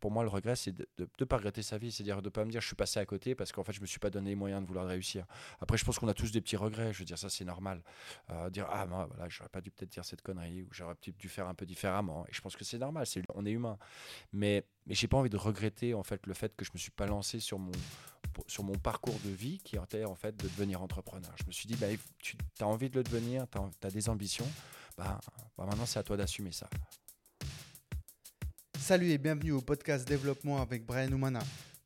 pour moi, le regret, c'est de ne pas regretter sa vie, c'est-à-dire de ne pas me dire je suis passé à côté parce qu'en fait, je me suis pas donné les moyens de vouloir réussir. Après, je pense qu'on a tous des petits regrets. Je veux dire, ça, c'est normal. Euh, dire ah, ben, voilà, j'aurais pas dû peut-être dire cette connerie ou j'aurais peut-être dû faire un peu différemment. Et je pense que c'est normal. On est humain. Mais, mais j'ai pas envie de regretter en fait le fait que je me suis pas lancé sur mon sur mon parcours de vie qui était en fait de devenir entrepreneur. Je me suis dit, bah, tu as envie de le devenir, tu as, des ambitions, bah, bah maintenant c'est à toi d'assumer ça. Salut et bienvenue au podcast Développement avec Brian Oumana.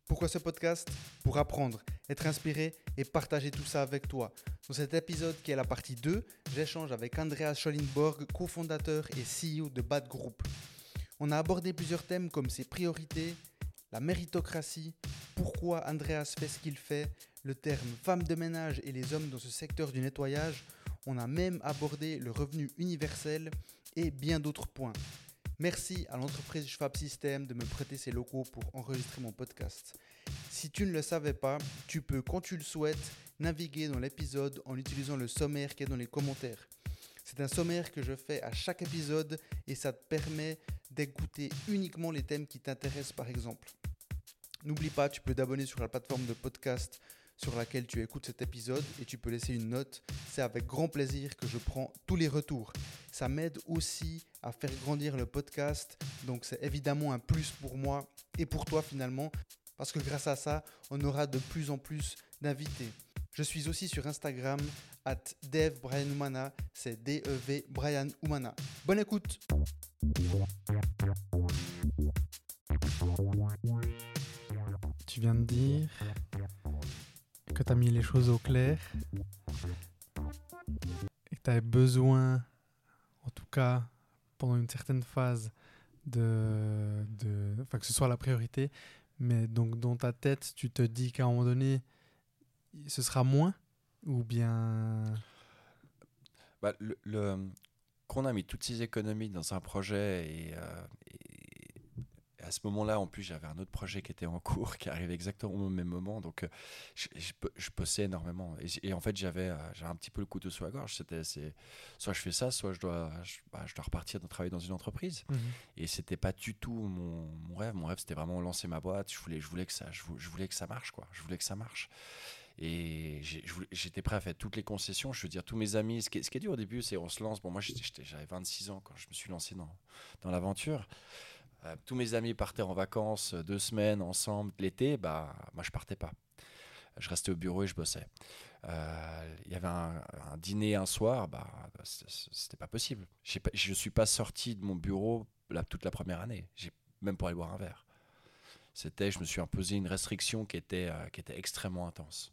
Pourquoi ce podcast? Pour apprendre, être inspiré et partager tout ça avec toi. Dans cet épisode qui est la partie 2, j'échange avec Andreas Schollenborg, cofondateur et CEO de Bad Group. On a abordé plusieurs thèmes comme ses priorités, la méritocratie, pourquoi Andreas fait ce qu'il fait, le terme femme de ménage et les hommes dans ce secteur du nettoyage. On a même abordé le revenu universel et bien d'autres points. Merci à l'entreprise Schwab System de me prêter ses locaux pour enregistrer mon podcast. Si tu ne le savais pas, tu peux, quand tu le souhaites, naviguer dans l'épisode en utilisant le sommaire qui est dans les commentaires. C'est un sommaire que je fais à chaque épisode et ça te permet d'écouter uniquement les thèmes qui t'intéressent par exemple. N'oublie pas, tu peux t'abonner sur la plateforme de podcast sur laquelle tu écoutes cet épisode et tu peux laisser une note. C'est avec grand plaisir que je prends tous les retours. Ça m'aide aussi à faire grandir le podcast, donc c'est évidemment un plus pour moi et pour toi finalement, parce que grâce à ça, on aura de plus en plus d'invités. Je suis aussi sur Instagram, at Dev c'est D-E-V Brian Humana. Bonne écoute! tu viens de dire que tu as mis les choses au clair. Et que tu avais besoin, en tout cas pendant une certaine phase, de, de, enfin, que ce soit la priorité, mais donc dans ta tête, tu te dis qu'à un moment donné, ce sera moins ou bien... Bah, le, qu'on a mis toutes ces économies dans un projet et, euh, à ce moment-là, en plus, j'avais un autre projet qui était en cours, qui arrivait exactement au même moment. Donc, euh, je, je, bossais énormément. Et, en fait, j'avais euh, un petit peu le couteau sous la gorge. C'était, soit je fais ça, soit je dois, je, bah, dois repartir de travailler dans une entreprise. Mhm. Et c'était pas du tout mon, mon, rêve. Mon rêve, c'était vraiment lancer ma boîte. Je voulais, je voulais que ça, je, voulais que ça marche, quoi. Je voulais que ça marche. Et j'étais prêt à faire toutes les concessions. Je veux dire, tous mes amis, ce qui est, ce qui est dur au début, c'est on se lance. Bon, moi, j'avais 26 ans quand je me suis lancé dans, dans l'aventure. Euh, tous mes amis partaient en vacances euh, deux semaines ensemble l'été, bah moi je partais pas. Je restais au bureau et je bossais. Euh, il y avait un, dîner un soir, bah c'était pas possible. Pas, je suis pas sorti de mon bureau toute la première année, même pour aller boire un verre. C'était, je me suis imposé une restriction qui était qui était extrêmement intense.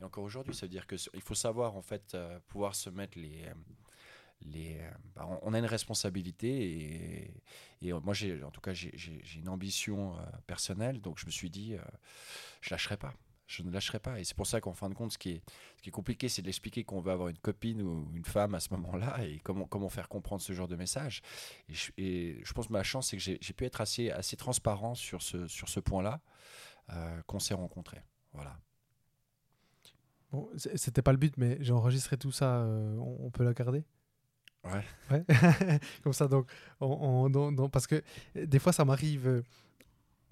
Et encore aujourd'hui, ça veut dire que il faut savoir en fait pouvoir se mettre les euh, bah, on a une responsabilité et, et moi, j'ai, en tout cas, j'ai, une ambition euh, personnelle, donc je me suis dit, euh, je lâcherai pas. Je ne lâcherai pas. Et c'est pour ça qu'en fin de compte, ce qui est, compliqué, c'est de l'expliquer qu'on veut avoir une copine ou une femme à ce moment-là et comment, faire comprendre ce genre de message. Et je, pense que ma chance, c'est que j'ai, pu être assez, transparent sur ce, point-là qu'on s'est rencontrés. Voilà. Bon, c'était pas le but, mais j'ai enregistré tout ça. on peut la garder? Ouais. Comme ça, donc, on, parce que des fois, ça m'arrive.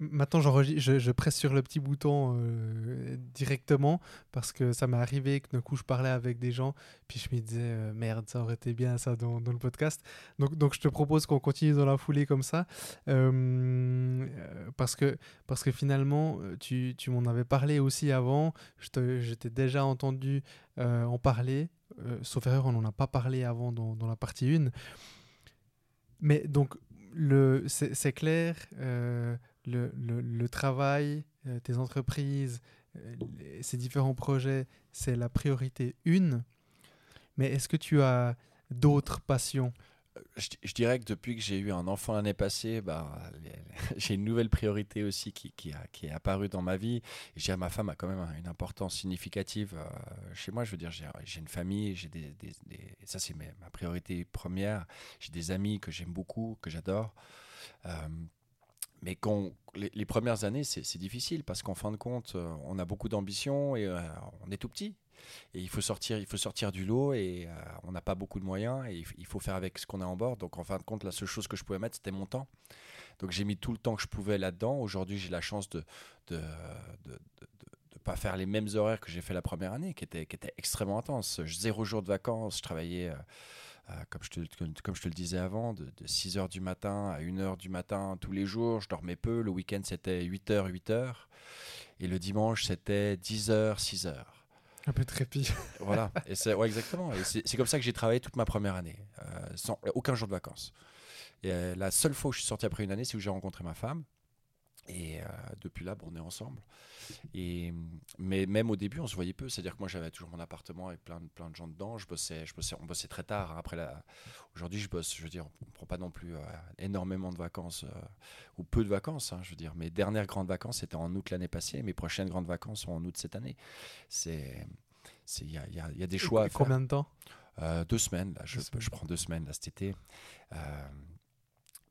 Euh, maintenant, je, presse sur le petit bouton euh, directement parce que ça m'est arrivé que d'un coup, je parlais avec des gens, puis je me disais, euh, merde, ça aurait été bien ça dans, le podcast. Donc, donc, je te propose qu'on continue dans la foulée comme ça parce, que, parce que finalement, tu, tu m'en avais parlé aussi avant, je t'ai déjà entendu en parler euh, sauf erreur, on n'en a pas parlé avant dans, dans la partie 1. Mais donc, c'est clair, euh, le, le, travail, euh, tes entreprises, ces différents projets, c'est la priorité 1. Mais est-ce que tu as d'autres passions? Je, dirais que depuis que j'ai eu un enfant l'année passée, bah, j'ai une nouvelle priorité aussi qui, qui, a, qui, est apparue dans ma vie. Et ma femme a quand même une importance significative euh, chez moi. Je veux dire, j'ai une famille, j'ai des, des, ça c'est ma priorité première. J'ai des amis que j'aime beaucoup, que j'adore. Euh, mais quand, les, premières années, c'est difficile parce qu'en fin de compte, euh, on a beaucoup d'ambition et on est tout petit et il faut sortir, il faut sortir du lot et euh, on n'a pas beaucoup de moyens et il faut faire avec ce qu'on a en bord. Donc en fin de compte, la seule chose que je pouvais mettre, c'était mon temps. Donc j'ai mis tout le temps que je pouvais là-dedans. Aujourd'hui, j'ai la chance de, pas faire les mêmes horaires que j'ai fait la première année, qui étaient, qui était extrêmement intenses. Zéro jour de vacances, je travaillais, euh, euh, comme, je te, comme je te le disais avant, de, 6h du matin à 1h du matin tous les jours. Je dormais peu. Le week-end, c'était 8h, 8h. Et le dimanche, c'était 10h, 6h. Un peu trépied. voilà, et c'est, ouais, exactement. Et c'est, comme ça que j'ai travaillé toute ma première année, euh, sans aucun jour de vacances. Et la seule fois où je suis sorti après une année, c'est où j'ai rencontré ma femme. Et euh, depuis là, bon, on est ensemble. Et, mais même au début, on se voyait peu. C'est-à-dire que moi, j'avais toujours mon appartement avec plein de, plein de gens dedans. Je bossais, je bossais, on bossait très tard. Hein. Après, la... aujourd'hui, je bosse. Je veux dire, on ne prend pas non plus euh, énormément de vacances euh, ou peu de vacances. Hein, je veux dire, mes dernières grandes vacances étaient en août l'année passée. Mes prochaines grandes vacances sont en août cette année. C'est, il y a, y, a, y a, des choix. Et combien de temps? Deux semaines. Là, je, je, prends deux semaines là cet été.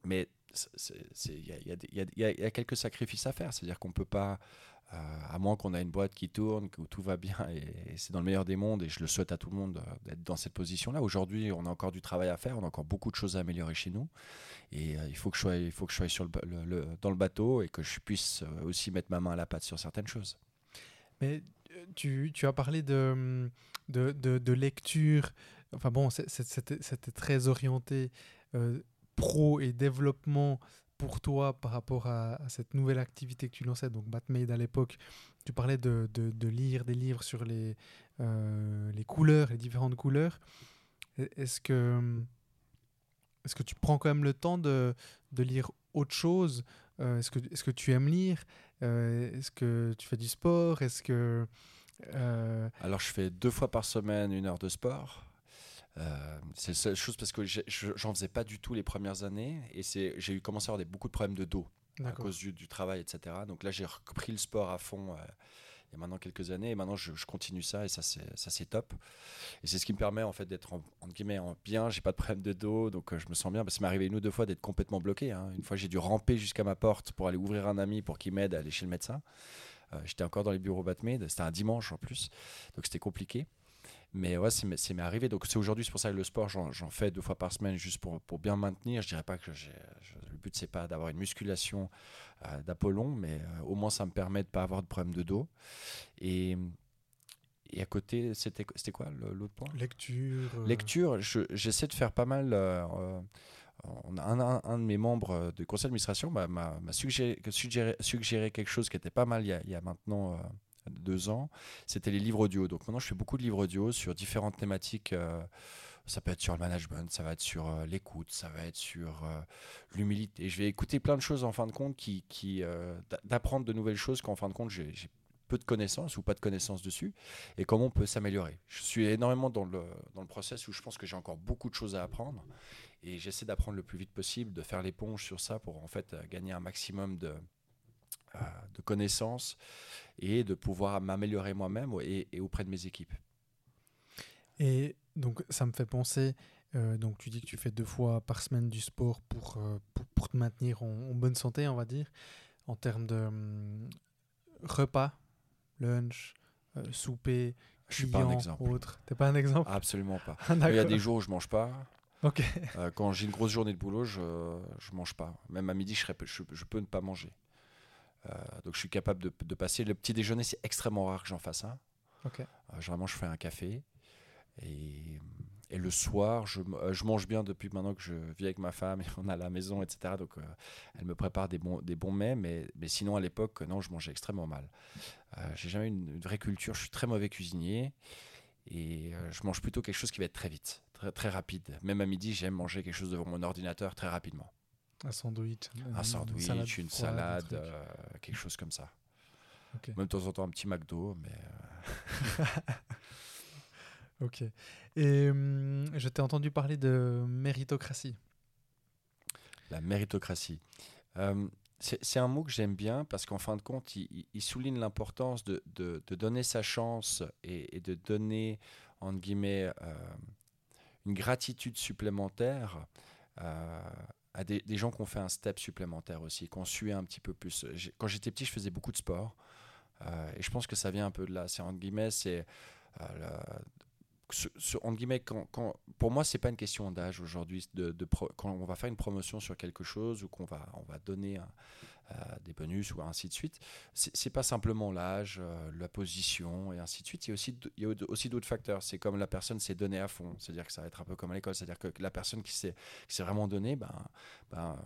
mais il y, a quelques sacrifices à faire. C'est-à-dire qu'on ne peut pas, euh, à moins qu'on a une boîte qui tourne, où tout va bien, et, c'est dans le meilleur des mondes, et je le souhaite à tout le monde euh, d'être dans cette position-là. Aujourd'hui, on a encore du travail à faire, on a encore beaucoup de choses à améliorer chez nous, et euh, il faut que je sois, il faut que je sois sur le, dans le bateau et que je puisse aussi mettre ma main à la pâte sur certaines choses. Mais tu, tu as parlé de, de, de, lecture, enfin bon, c'était très orienté pro et développement pour toi par rapport à, cette nouvelle activité que tu lançais, donc Batmade à l'époque, tu parlais de, de, lire des livres sur les, euh, les couleurs, les différentes couleurs. Est-ce que, est que tu prends quand même le temps de, de lire autre chose? Euh, Est-ce que, est que tu aimes lire? Euh, Est-ce que tu fais du sport? Est-ce que... Alors je fais deux fois par semaine une heure de sport. Euh, c'est la seule chose parce que j'en faisais pas du tout les premières années et j'ai eu commencé à avoir des, beaucoup de problèmes de dos à cause du, du, travail, etc. Donc là, j'ai repris le sport à fond euh, il y a maintenant quelques années et maintenant je, continue ça et ça c'est top. Et c'est ce qui me permet en fait d'être en, guillemets en bien, j'ai pas de problème de dos donc euh, je me sens bien. Parce que ça m'est arrivé une ou deux fois d'être complètement bloqué. Hein. Une fois, j'ai dû ramper jusqu'à ma porte pour aller ouvrir un ami pour qu'il m'aide à aller chez le médecin. J'étais encore dans les bureaux Batmed, c'était un dimanche en plus, donc c'était compliqué. Mais ouais, c'est m'est arrivé. Donc c'est aujourd'hui, c'est pour ça que le sport, j'en fais deux fois par semaine juste pour, pour bien maintenir. Je dirais pas que le but, c'est pas d'avoir une musculation euh, d'Apollon, mais euh, au moins ça me permet de pas avoir de problème de dos. Et, et à côté, c'était quoi l'autre point? Lecture. Euh. Lecture, j'essaie de faire pas mal. On a un, un, de mes membres du conseil d'administration m'a suggéré, suggéré, suggéré, quelque chose qui était pas mal il y a, il y a maintenant deux ans, c'était les livres audio. Donc maintenant, je fais beaucoup de livres audio sur différentes thématiques. Euh, ça peut être sur le management, ça va être sur euh, l'écoute, ça va être sur euh, l'humilité. Je vais écouter plein de choses en fin de compte qui, qui d'apprendre de nouvelles choses qu'en fin de compte j'ai peu de connaissances ou pas de connaissances dessus et comment on peut s'améliorer. Je suis énormément dans le, dans le process où je pense que j'ai encore beaucoup de choses à apprendre et j'essaie d'apprendre le plus vite possible, de faire l'éponge sur ça pour en fait gagner un maximum de, de connaissances et de pouvoir m'améliorer moi-même et, auprès de mes équipes. Et donc ça me fait penser, euh, donc tu dis que tu fais deux fois par semaine du sport pour, euh, pour, te maintenir en, bonne santé, on va dire, en termes de hum, repas, lunch, euh, souper, je suis pas un exemple. autre. T'es pas un exemple? Absolument pas. Il y a des jours où je mange pas. Ok. quand j'ai une grosse journée de boulot, je je mange pas. Même à midi, je, je, je peux ne pas manger. Euh, donc je suis capable de, passer. Le petit déjeuner, c'est extrêmement rare que j'en fasse un. Euh, généralement, je fais un café. Et, et le soir, je, euh, je, mange bien depuis maintenant que je vis avec ma femme et on a la maison, etc. Donc elle me prépare des bons, des bons mets. Mais, mais sinon, à l'époque, non, je mangeais extrêmement mal. J'ai jamais eu une, vraie culture. Je suis très mauvais cuisinier. Et je mange plutôt quelque chose qui va être très vite, très, très rapide. Même à midi, j'aime manger quelque chose devant mon ordinateur très rapidement. Un sandwich. Un sandwich, une salade, euh, quelque chose comme ça. Même de temps en temps un petit McDo, mais. Euh, ok. Et hum, je t'ai entendu parler de méritocratie. La méritocratie. Hum, c'est un mot que j'aime bien parce qu'en fin de compte, il, souligne l'importance de, de, donner sa chance et, de donner, entre guillemets, euh, une gratitude supplémentaire à des, gens qui ont fait un step supplémentaire aussi, qui ont sué un petit peu plus. Quand j'étais petit, je faisais beaucoup de sport. Euh, et je pense que ça vient un peu de là. C'est entre guillemets, c'est euh, guillemets, pour moi, c'est pas une question d'âge aujourd'hui. Quand on va faire une promotion sur quelque chose ou qu'on va, on va donner des bonus ou ainsi de suite, c'est pas simplement l'âge, euh, la position et ainsi de suite. Il y a aussi, il y a aussi d'autres facteurs. C'est comme la personne s'est donnée à fond. C'est-à-dire que ça va être un peu comme à l'école. C'est-à-dire que la personne qui s'est vraiment donnée, ben, ben,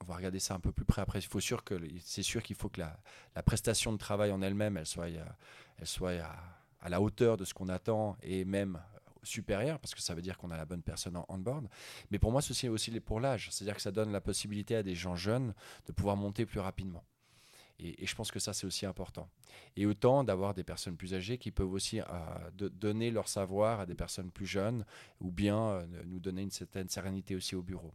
on va regarder ça un peu plus près après. Il faut sûr que c'est sûr qu'il faut que la, la, prestation de travail en elle-même, elle soit, elle soit à, à la hauteur de ce qu'on attend et même supérieur, parce que ça veut dire qu'on a la bonne personne en on-board. Mais pour moi, ceci est aussi pour l'âge. C'est-à-dire que ça donne la possibilité à des gens jeunes de pouvoir monter plus rapidement. Et, je pense que ça, c'est aussi important. Et autant d'avoir des personnes plus âgées qui peuvent aussi euh, donner leur savoir à des personnes plus jeunes ou bien euh, nous donner une certaine sérénité aussi au bureau.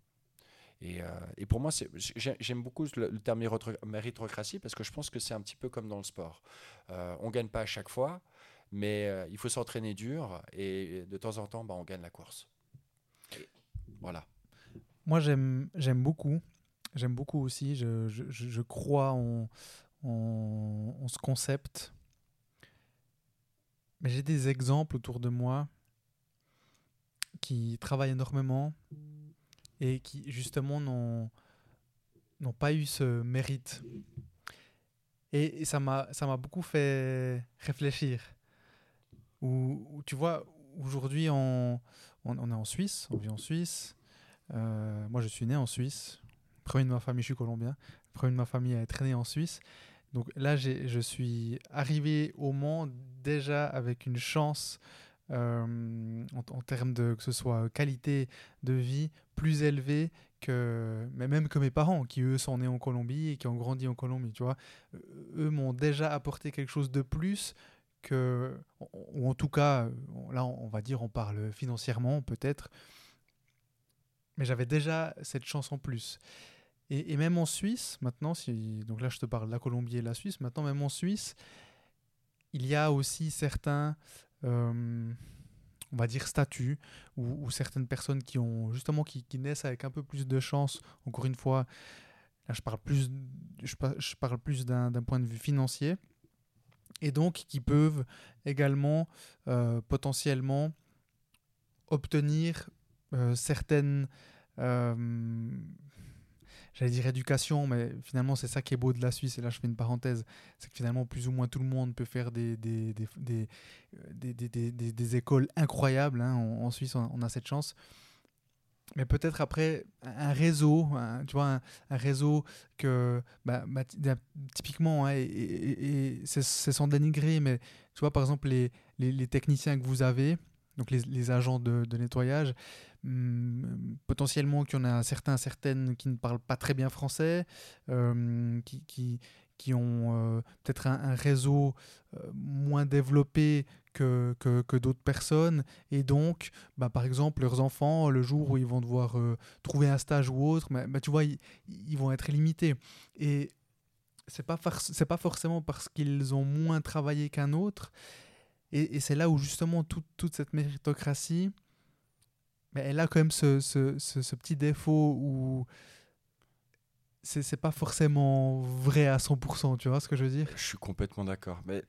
Et, euh, pour moi, j'aime beaucoup le, le, terme méritocratie parce que je pense que c'est un petit peu comme dans le sport. on ne gagne pas à chaque fois, mais euh, il faut s'entraîner dur et de temps en temps, bah, on gagne la course. voilà. Moi, j'aime beaucoup. J'aime beaucoup aussi. Je, je, je crois en, en, ce concept. Mais j'ai des exemples autour de moi qui travaillent énormément et qui justement n'ont pas eu ce mérite. Et, et ça m'a beaucoup fait réfléchir. Où, tu vois, aujourd'hui, on, on, est en Suisse, on vit en Suisse. Euh, moi, je suis né en Suisse. Premier de ma famille, je suis colombien. Premier de ma famille a être né en Suisse. Donc là, je suis arrivé au monde déjà avec une chance euh, en, termes de que ce soit qualité de vie plus élevée que mais même que mes parents qui eux sont nés en Colombie et qui ont grandi en Colombie tu vois eux m'ont déjà apporté quelque chose de plus que, ou en tout cas, là on va dire on parle financièrement peut-être, mais j'avais déjà cette chance en plus. Et, même en Suisse, maintenant, si, donc là je te parle de la Colombie et la Suisse, maintenant même en Suisse, il y a aussi certains, euh, on va dire, statuts, ou, certaines personnes qui ont justement qui, naissent avec un peu plus de chance, encore une fois, là je parle plus, je parle plus d'un point de vue financier et donc qui peuvent également euh, potentiellement obtenir euh, certaines, euh, j'allais dire éducation, mais finalement c'est ça qui est beau de la Suisse, et là je fais une parenthèse, c'est que finalement plus ou moins tout le monde peut faire des, écoles incroyables, hein. en, Suisse on, a cette chance mais peut-être après un réseau, tu vois, un, réseau que, bah, bah, typiquement, hein, et, c'est sans dénigrer, mais tu vois, par exemple, les, les, techniciens que vous avez, donc les, agents de, nettoyage, hmm, potentiellement qu'il y en a certains, certaines qui ne parlent pas très bien français, euh, qui, qui, ont euh, peut-être un, un, réseau euh, moins développé que, d'autres personnes. Et donc, bah, par exemple, leurs enfants, le jour où ils vont devoir euh, trouver un stage ou autre, bah, tu vois, ils, vont être limités. Et c'est pas, pas forcément parce qu'ils ont moins travaillé qu'un autre. Et, c'est là où justement toute cette méritocratie, elle a quand même ce, petit défaut où c'est pas forcément vrai à 100%, tu vois ce que je veux dire? Je suis complètement d'accord. Mais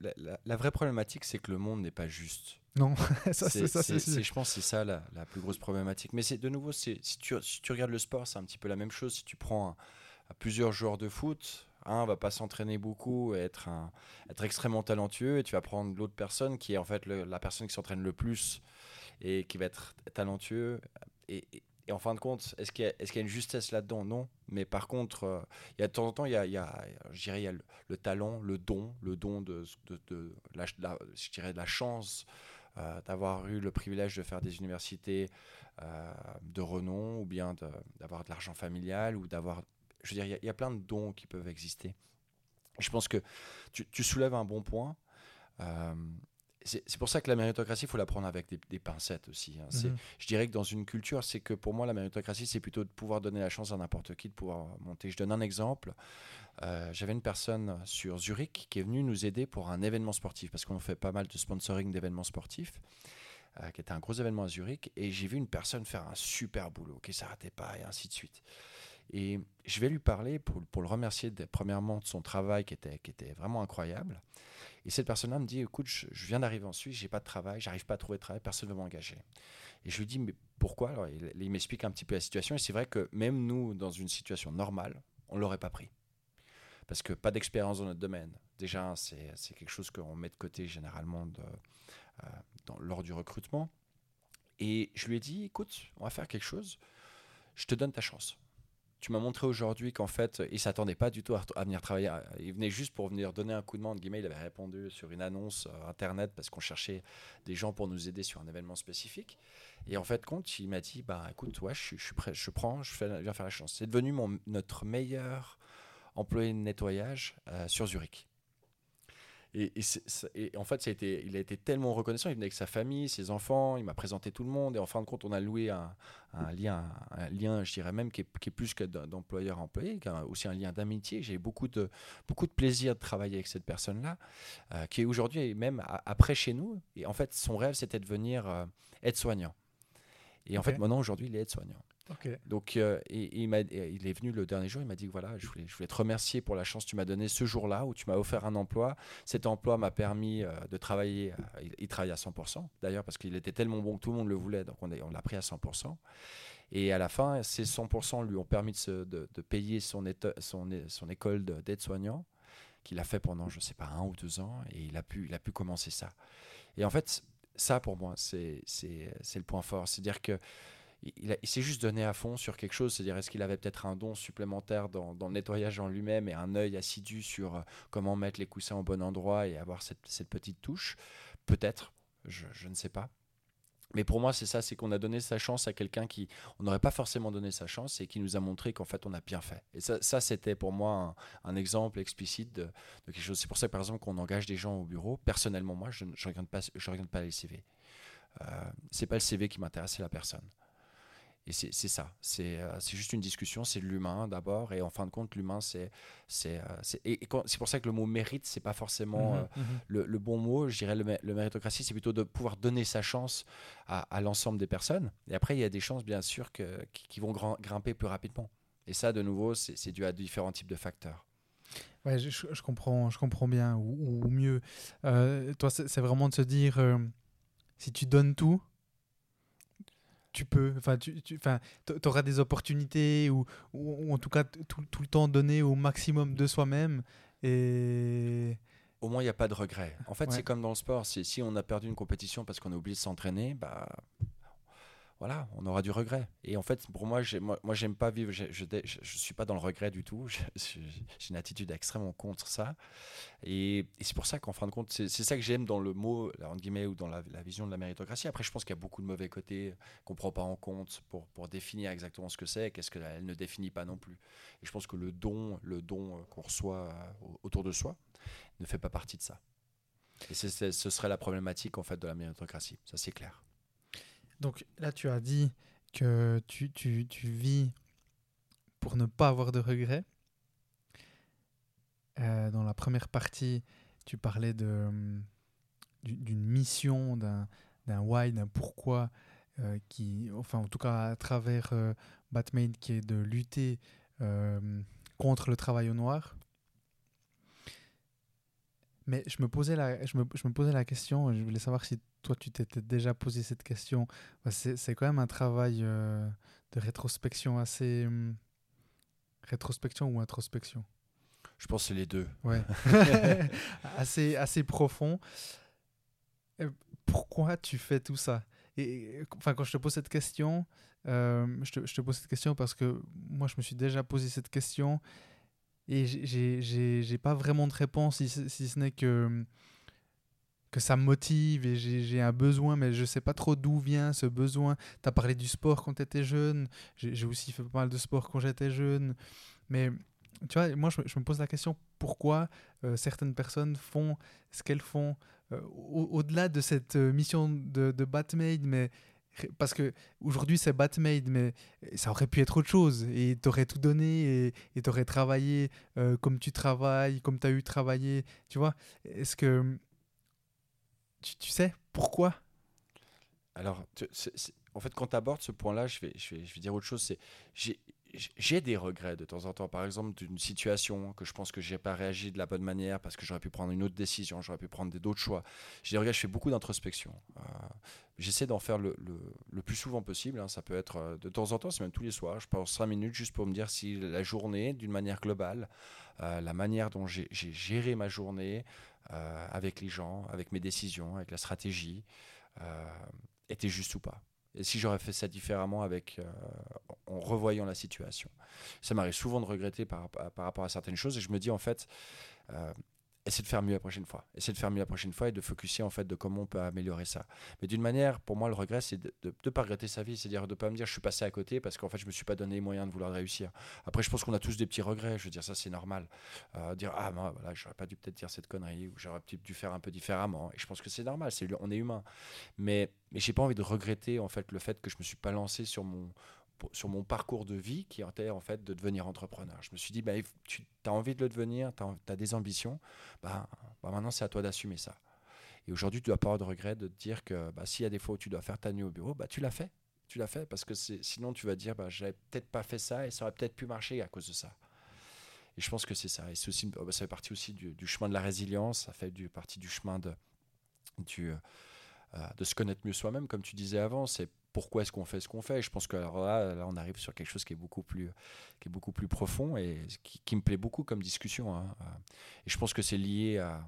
la, vraie problématique, c'est que le monde n'est pas juste. Non, ça c'est ça. Je pense que c'est ça la, la, plus grosse problématique. Mais c'est de nouveau, si tu, si tu regardes le sport, c'est un petit peu la même chose. Si tu prends plusieurs joueurs de foot, un va pas s'entraîner beaucoup et être, un, être extrêmement talentueux, et tu vas prendre l'autre personne qui est en fait la personne qui s'entraîne le plus et qui va être talentueux. et, et en fin de compte, est-ce qu'il y, a une justesse là-dedans? Non. Mais par contre, euh, il y a de temps en temps, il y a, le, talent, le don, le don de, la, je dirais de la chance euh, d'avoir eu le privilège de faire des universités euh, de renom ou bien d'avoir de, l'argent familial ou d'avoir... Je veux dire, il y, a, plein de dons qui peuvent exister. Je pense que tu soulèves un bon point c'est pour ça que la méritocratie, il faut la prendre avec des, pincettes aussi. Hein. Mhm. Je dirais que dans une culture, c'est que pour moi, la méritocratie, c'est plutôt de pouvoir donner la chance à n'importe qui de pouvoir monter. Je donne un exemple. Euh, j'avais une personne sur Zurich qui est venue nous aider pour un événement sportif, parce qu'on fait pas mal de sponsoring d'événements sportifs, euh, qui était un gros événement à Zurich. Et j'ai vu une personne faire un super boulot, qui ne s'arrêtait pas, et ainsi de suite. Et je vais lui parler pour, pour le remercier premièrement de son travail qui était, qui était vraiment incroyable. Et cette personne-là me dit, écoute, je, viens d'arriver en Suisse, j'ai pas de travail, j'arrive pas à trouver de travail, personne ne veut m'engager. Et je lui dis, mais pourquoi? Alors, il, m'explique un petit peu la situation. Et c'est vrai que même nous, dans une situation normale, on l'aurait pas pris. Parce que pas d'expérience dans notre domaine. Déjà, c'est quelque chose qu'on met de côté généralement euh, lors du recrutement. Et je lui ai dit, écoute, on va faire quelque chose. Je te donne ta chance. Tu m'as montré aujourd'hui qu'en fait, il s'attendait pas du tout à, venir travailler. Il venait juste pour venir donner un coup de main. entre guillemets. Il avait répondu sur une annonce euh, internet parce qu'on cherchait des gens pour nous aider sur un événement spécifique. Et en fait, compte, il m'a dit, bah écoute, je, suis- prêt, je prends, je, fais, viens faire la chance. C'est devenu mon, notre meilleur employé de nettoyage euh, sur Zurich. Et, en fait, ça a été, il a été tellement reconnaissant. Il venait avec sa famille, ses enfants, il m'a présenté tout le monde. Et en fin de compte, on a loué un, un lien, un lien, je dirais même, qui est, qui est plus que d'un- d'employeur à employé, qui est aussi un lien d'amitié. J'ai eu beaucoup de, beaucoup de plaisir de travailler avec cette personne-là, euh, qui est aujourd'hui même a- après chez nous. Et en fait, son rêve, c'était de devenir euh, aide-soignant. Et en fait, maintenant, aujourd'hui, il est aide-soignant. Donc, euh, il, est venu le dernier jour, il m'a dit voilà, je voulais, je voulais te remercier pour la chance que tu m'as donnée ce jour-là où tu m'as offert un emploi. Cet emploi m'a permis euh, de travailler. euh, il, il travaille à 100%, d'ailleurs, parce qu'il était tellement bon que tout le monde le voulait, donc on, l'a pris à 100%. Et à la fin, ces 100% lui ont permis de, payer son, école de- d'aide-soignant, qu'il a fait pendant, je ne sais pas, un ou deux ans, et il a pu, il a pu commencer ça. Et en fait, ça pour moi, c'est le point fort. C'est-à-dire que il, s'est juste donné à fond sur quelque chose, c'est-à-dire est-ce qu'il avait peut-être un don supplémentaire dans, le nettoyage en lui-même et un œil assidu sur euh, comment mettre les coussins au bon endroit et avoir cette, petite touche? Peut-être, je, ne sais pas. Mais pour moi, c'est ça, c'est qu'on a donné sa chance à quelqu'un qui, on n'aurait pas forcément donné sa chance et qui nous a montré qu'en fait, on a bien fait. Et ça, c'était pour moi un, exemple explicite de, quelque chose. C'est pour ça, par exemple, qu'on engage des gens au bureau. Personnellement, moi, je ne regarde pas, je regarde pas les CV. Euh, c'est pas le CV qui m'intéresse, c'est la personne. Et c'est ça. C'est euh, c'est juste une discussion, c'est l'humain d'abord. Et en fin de compte, l'humain, c'est. c'est euh, pour ça que le mot mérite, c'est pas forcément. euh, Mhm, mhm. le, le bon mot, je dirais le, mé- le méritocratie, c'est plutôt de pouvoir donner sa chance à, à l'ensemble des personnes. Et après, il y a des chances, bien sûr, que, qui, vont grim- grimper plus rapidement. Et ça, de nouveau, c'est dû à différents types de facteurs. Ouais, je, comprends, je comprends bien, ou, ou mieux. Euh, toi, c'est c'est vraiment de se dire, euh, si tu donnes tout, tu peux, enfin, tu, tu, enfin, auras des opportunités, ou, ou, ou en tout cas tout, tout le temps donner au maximum de soi-même. Et Au moins, il n'y a pas de regret. En fait, Ouais. c'est comme dans le sport. c'est- Si on a perdu une compétition parce qu'on a oublié de s'entraîner, bah, voilà, on aura du regret. Et en fait, pour moi, moi, j'aime pas vivre. Je je, je, je suis pas dans le regret du tout. J'ai une attitude extrêmement contre ça. Et, c'est pour ça qu'en fin de compte, c'est ça que j'aime dans le mot, entre guillemets, ou dans la, vision de la méritocratie. Après, je pense qu'il y a beaucoup de mauvais côtés qu'on prend pas en compte pour, définir exactement ce que c'est qu'est-ce qu'elle ne définit pas non plus. Et je pense que le don, le don qu'on reçoit euh, autour de soi ne fait pas partie de ça. Et ce serait la problématique en fait de la méritocratie. Ça, c'est clair. Donc là, tu as dit que tu, tu, vis pour ne pas avoir de regrets. Euh, dans la première partie, tu parlais hum, du- d'une mission, d'un, why, d'un pourquoi, euh, qui, enfin en tout cas à travers euh, Batmade, qui est de lutter contre le travail au noir. Mais je me, posais la, je, me, je me posais la question, et je voulais savoir si toi tu t'étais déjà posé cette question. C'est, c'est quand même un travail euh, de rétrospection assez... hum, rétrospection ou introspection? Je pense que c'est les deux. Ouais. assez, assez profond. Euh, Pourquoi tu fais tout ça? Et enfin, quand je te pose cette question, euh, je, te, je te pose cette question parce que moi, je me suis déjà posé cette question et j'ai- pas vraiment de réponse si, si ce n'est que que ça me motive et j'ai un besoin, mais je sais pas trop d'où vient ce besoin. Tu as parlé du sport quand tu étais jeune, j'ai aussi fait pas mal de sport quand j'étais jeune, mais tu vois, moi je, me- pose la question pourquoi euh, certaines personnes font ce qu'elles font euh, au- au-delà de cette euh, mission de, de Batmade, mais parce que aujourd'hui c'est Batmade, mais ça aurait pu être autre chose et tu aurais tout donné et tu aurais travaillé euh, comme tu travailles, comme tu as eu travaillé, tu vois. Est-ce que tu, tu sais pourquoi? Alors, en fait, quand tu abordes ce point-là, je vais, je, vais, je vais dire autre chose. C'est, j'ai, des regrets de temps en temps. Par exemple, d'une situation que je pense que j'ai pas réagi de la bonne manière parce que j'aurais pu prendre une autre décision, j'aurais pu prendre d'autres choix. J'ai des regrets, je fais beaucoup d'introspection. Euh, j'essaie d'en faire le, le, plus souvent possible. Hein. Ça peut être euh, de temps en temps, c'est même tous les soirs. Je pense 5 minutes juste pour me dire si la journée, d'une manière globale, euh, la manière dont j'ai géré ma journée avec les gens, avec mes décisions, avec la stratégie, était juste ou pas. Et si j'aurais fait ça différemment avec, en revoyant la situation. Ça m'arrive souvent de regretter par, par, rapport à certaines choses et je me dis en fait, euh, de faire mieux la prochaine fois. Essayer de faire mieux la prochaine fois et de focuser en fait de comment on peut améliorer ça. Mais d'une manière, pour moi, le regret, c'est de ne pas regretter sa vie, c'est-à-dire de ne pas me dire je suis passé à côté parce qu'en fait je me suis pas donné les moyens de vouloir réussir. Après, je pense qu'on a tous des petits regrets. Je veux dire ça, c'est normal. Euh, dire ah moi, voilà, j'aurais pas dû peut-être dire cette connerie ou j'aurais peut-être dû faire un peu différemment. Et je pense que c'est normal. C'est on est humain. Mais mais j'ai pas envie de regretter en fait le fait que je me suis pas lancé sur mon sur mon parcours de vie qui était en fait de devenir entrepreneur. Je me suis dit, bah, tu as envie de le devenir, tu as, des ambitions, bah, bah maintenant c'est à toi d'assumer ça. Et aujourd'hui, tu dois pas avoir de regret de te dire que bah, s'il y a des fois où tu dois faire ta nuit au bureau, bah, tu l'as fait. Tu l'as fait parce que sinon tu vas dire, bah, j'avais peut-être pas fait ça et ça aurait peut-être pu marcher à cause de ça. Et je pense que c'est ça. Et aussi, bah, ça fait partie aussi du, chemin de la résilience, ça fait partie du chemin de, du, euh, de se connaître mieux soi-même, comme tu disais avant. C'est pourquoi est-ce qu'on fait ce qu'on fait. je pense que là, là, on arrive sur quelque chose qui est beaucoup plus, qui est beaucoup plus profond et qui, me plaît beaucoup comme discussion. Hein. Et je pense que c'est lié à,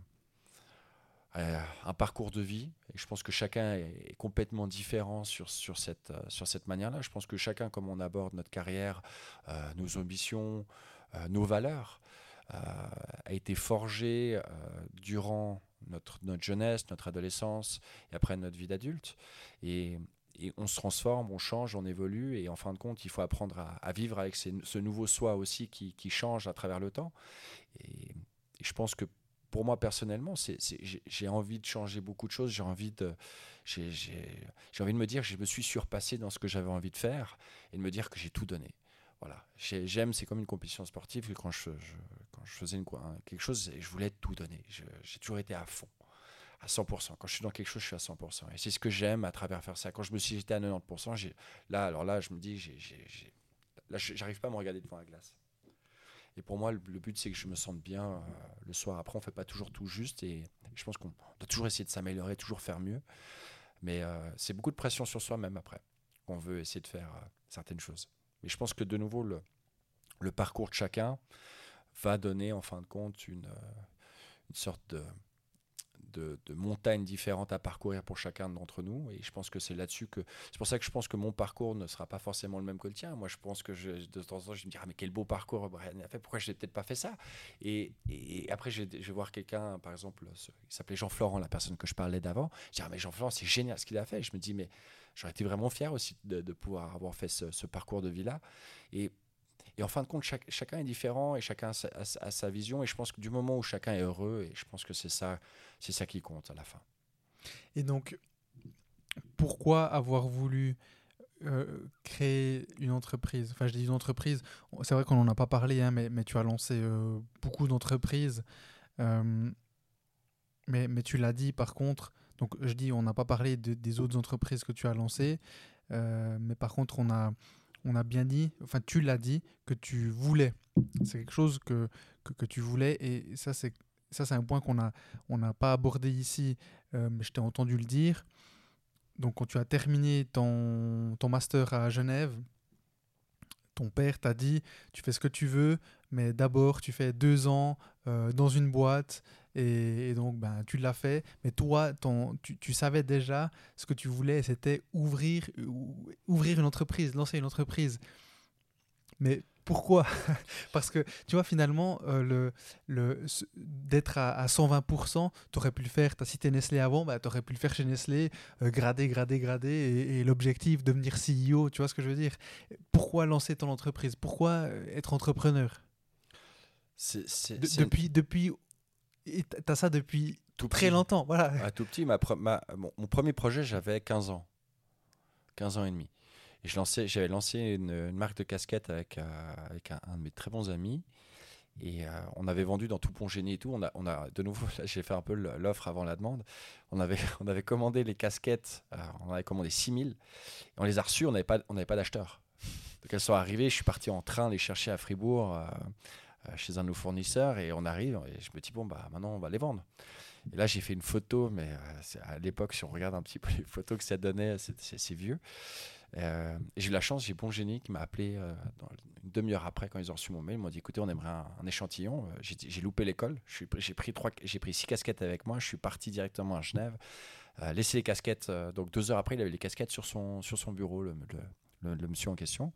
un parcours de vie. Et je pense que chacun est complètement différent sur, sur cette, sur cette manière-là. Je pense que chacun, comme on aborde notre carrière, euh, nos ambitions, euh, nos valeurs, euh, a été forgé durant notre, notre jeunesse, notre adolescence et après notre vie d'adulte. Et et on se transforme, on change, on évolue, et en fin de compte, il faut apprendre à, vivre avec ce nouveau soi aussi qui, change à travers le temps. Et, je pense que pour moi personnellement, j'ai envie de changer beaucoup de choses, j'ai envie de, j'ai envie de me dire que je me suis surpassé dans ce que j'avais envie de faire et de me dire que j'ai tout donné. Voilà, j'aime, c'est comme une compétition sportive. Quand je, faisais quelque chose, je voulais tout donner. J'ai toujours été à fond à 100%. Quand je suis dans quelque chose, je suis à 100%. Et c'est ce que j'aime à travers faire ça. Quand je me suis j'étais à 90%, là, alors là, je me dis, j'ai, là, j'arrive pas à me regarder devant la glace. Et pour moi, le, but, c'est que je me sente bien euh, le soir. Après, on fait pas toujours tout juste. Et je pense qu'on doit toujours essayer de s'améliorer, toujours faire mieux. Mais euh, c'est beaucoup de pression sur soi-même après, qu'on veut essayer de faire euh, certaines choses. Mais je pense que de nouveau, le, parcours de chacun va donner en fin de compte une sorte de, de, montagnes différentes à parcourir pour chacun d'entre nous. Et je pense que c'est là-dessus que. C'est pour ça que je pense que mon parcours ne sera pas forcément le même que le tien. Moi, je pense que je, de temps en temps, je me dis, ah, mais quel beau parcours Brian a fait, pourquoi je n'ai peut-être pas fait ça? Et, après, je, vais voir quelqu'un, par exemple, il s'appelait Jean-Florent, la personne que je parlais d'avant. Je dis, ah, mais Jean-Florent, c'est génial ce qu'il a fait. Je me dis, mais j'aurais été vraiment fier aussi de, pouvoir avoir fait ce, ce parcours de vie-là. Et et en fin de compte, chacun est différent et chacun a sa, vision. Et je pense que du moment où chacun est heureux, et je pense que c'est ça, c'est ça qui compte à la fin. Et donc, pourquoi avoir voulu euh, créer une entreprise? Enfin, je dis une entreprise. C'est vrai qu'on n'en a pas parlé, hein, mais, mais, tu as lancé euh, beaucoup d'entreprises. Euh, mais, mais, tu l'as dit, par contre. Donc, je dis, on n'a pas parlé des autres entreprises que tu as lancées. mais par contre, on a on a bien dit, enfin tu l'as dit, que tu voulais. C'est quelque chose que, que, tu voulais et ça c'est ça c'est un point qu'on a on n'a pas abordé ici, euh, mais je t'ai entendu le dire. Donc quand tu as terminé ton, ton master à Genève, ton père t'a dit tu fais ce que tu veux, mais d'abord tu fais deux ans euh, dans une boîte et, donc ben, tu l'as fait. Mais toi, ton, tu, tu, savais déjà ce que tu voulais, c'était ouvrir, ouvrir une entreprise, lancer une entreprise. Mais pourquoi Parce que tu vois, finalement, euh, le, le, d'être à, 120%, tu aurais pu le faire, tu as cité Nestlé avant, bah, tu aurais pu le faire chez Nestlé, euh, grader, grader, grader, et, et l'objectif, devenir CEO, tu vois ce que je veux dire? Pourquoi lancer ton entreprise? Pourquoi être entrepreneur? C'est, depuis, depuis, t'as ça depuis tout très longtemps, voilà. À tout petit, ma, mon, premier projet, j'avais 15 ans, 15 ans et demi. Et je lançais, j'avais lancé une, marque de casquettes avec, euh, avec un, de mes très bons amis. Et euh, on avait vendu dans tout Pont Génie et tout. On a, on a de nouveau, j'ai fait un peu l'offre avant la demande. On avait, on avait commandé les casquettes, euh, on avait commandé 6000. Et on les a reçus, on n'avait pas, on pas d'acheteurs. Donc elles sont arrivées, je suis parti en train les chercher à Fribourg chez un de nos fournisseurs et on arrive et je me dis bon bah maintenant on va les vendre. Et là j'ai fait une photo, mais à l'époque si on regarde un petit peu les photos que ça donnait, c'est vieux. Euh, j'ai eu la chance, j'ai Bon Génie qui m'a appelé euh, une demi-heure après quand ils ont reçu mon mail. Ils m'ont dit écoutez, on aimerait un, échantillon. Euh, j'ai loupé l'école. J'ai pris, trois, pris six casquettes avec moi. Je suis parti directement à Genève. laissé les casquettes. donc deux heures après, il avait les casquettes sur son, sur son bureau, le, le, monsieur en question.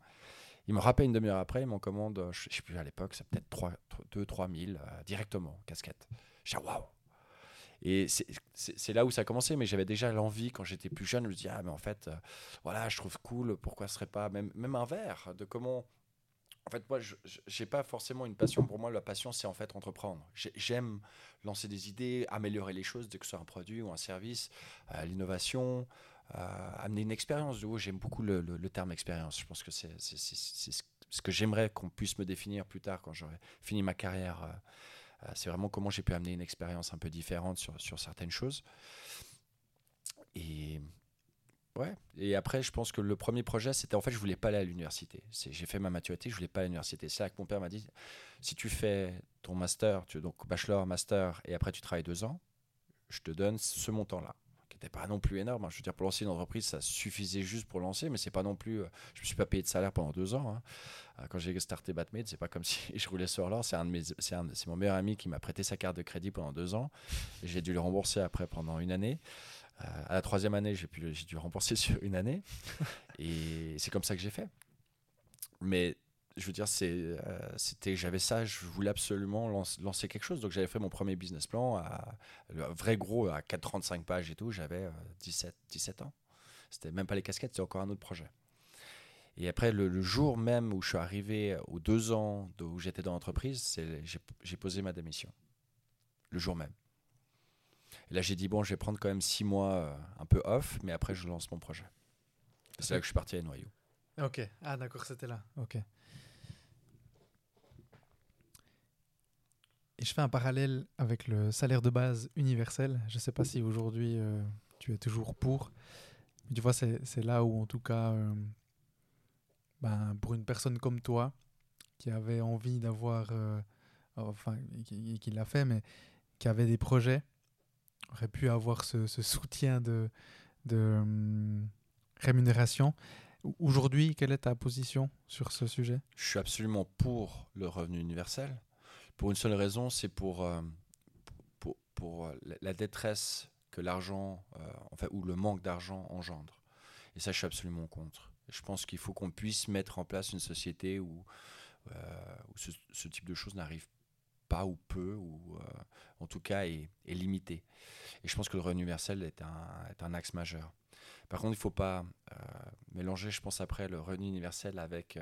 Il me rappelle une demi-heure après, il m'en commande, je ne sais plus à l'époque, c'est peut-être 2 3 000 directement, casquette. J'ai waouh et c'est là où ça a commencé, mais j'avais déjà l'envie quand j'étais plus jeune, je me dis ah mais en fait, euh, voilà, je trouve cool, pourquoi ce serait pas même, même un verre de comment. En fait, moi, je n'ai pas forcément une passion. Pour moi, la passion, c'est en fait entreprendre. J'aime lancer des idées, améliorer les choses, dès que ce soit un produit ou un service, euh, l'innovation, euh, amener une expérience. J'aime beaucoup le, terme expérience. Je pense que c'est ce que j'aimerais qu'on puisse me définir plus tard quand j'aurai fini ma carrière euh, c'est vraiment comment j'ai pu amener une expérience un peu différente sur, certaines choses. Et ouais. Et après, je pense que le premier projet, c'était en fait, je voulais pas aller à l'université. J'ai fait ma maturité, je voulais pas aller à l'université. C'est là que mon père m'a dit si tu fais ton master, donc bachelor, master, et après tu travailles deux ans, je te donne ce montant-là n'était pas non plus énorme. Hein. Je veux dire, pour lancer une entreprise, ça suffisait juste pour lancer, mais c'est pas non plus. Euh, je me suis pas payé de salaire pendant deux ans. Hein. Euh, quand j'ai starté Batmade, c'est pas comme si je roulais sur l'or. C'est un de c'est mon meilleur ami qui m'a prêté sa carte de crédit pendant deux ans. J'ai dû le rembourser après pendant une année. Euh, à la troisième année, j'ai dû rembourser sur une année. Et c'est comme ça que j'ai fait. Mais je veux dire, c'est, euh, c'était, j'avais ça, je voulais absolument lancer quelque chose. Donc j'avais fait mon premier business plan, à, le vrai gros, à 435 pages et tout. J'avais 17, euh, 17 ans. C'était même pas les casquettes, c'était encore un autre projet. Et après, le, jour même où je suis arrivé, aux deux ans où j'étais dans l'entreprise, c'est, j'ai, posé ma démission. Le jour même. Et là, j'ai dit, bon, je vais prendre quand même six mois euh, un peu off, mais après, je lance mon projet. C'est là que je suis parti à Noyau. Ok, ah d'accord, c'était là. Ok. Et je fais un parallèle avec le salaire de base universel. Je ne sais pas si aujourd'hui euh, tu es toujours pour. Mais tu vois, c'est là où, en tout cas, euh, ben, pour une personne comme toi, qui avait envie d'avoir, euh, enfin, qui, qui l'a fait, mais qui avait des projets, aurait pu avoir ce, soutien de, de hum, rémunération. Aujourd'hui, quelle est ta position sur ce sujet? Je suis absolument pour le revenu universel. Pour une seule raison, c'est pour, euh, pour, euh, la détresse que l'argent, euh, enfin, ou le manque d'argent engendre. Et ça, je suis absolument contre. Je pense qu'il faut qu'on puisse mettre en place une société où, où ce, type de choses n'arrive pas ou peu, ou en tout cas est, est, limité. Et je pense que le revenu universel est un, est un axe majeur. Par contre, il ne faut pas mélanger, je pense, après le revenu universel avec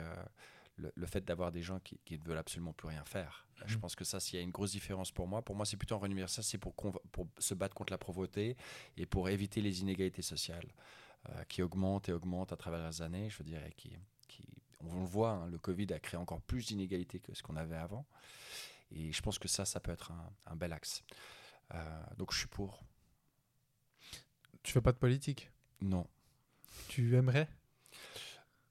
le, fait d'avoir des gens qui, ne veulent absolument plus rien faire. Je mhm. pense que ça, s'il y a une grosse différence pour moi, pour moi, c'est plutôt un revenu universel, c'est pour, pour se battre contre la pauvreté et pour éviter les inégalités sociales euh, qui augmentent et augmentent à travers les années. Je veux dire, qui, qui on le voit, hein, le Covid a créé encore plus d'inégalités que ce qu'on avait avant. Et je pense que ça, ça peut être un, bel axe. Euh, donc je suis pour. Tu fais pas de politique? Non. Tu aimerais?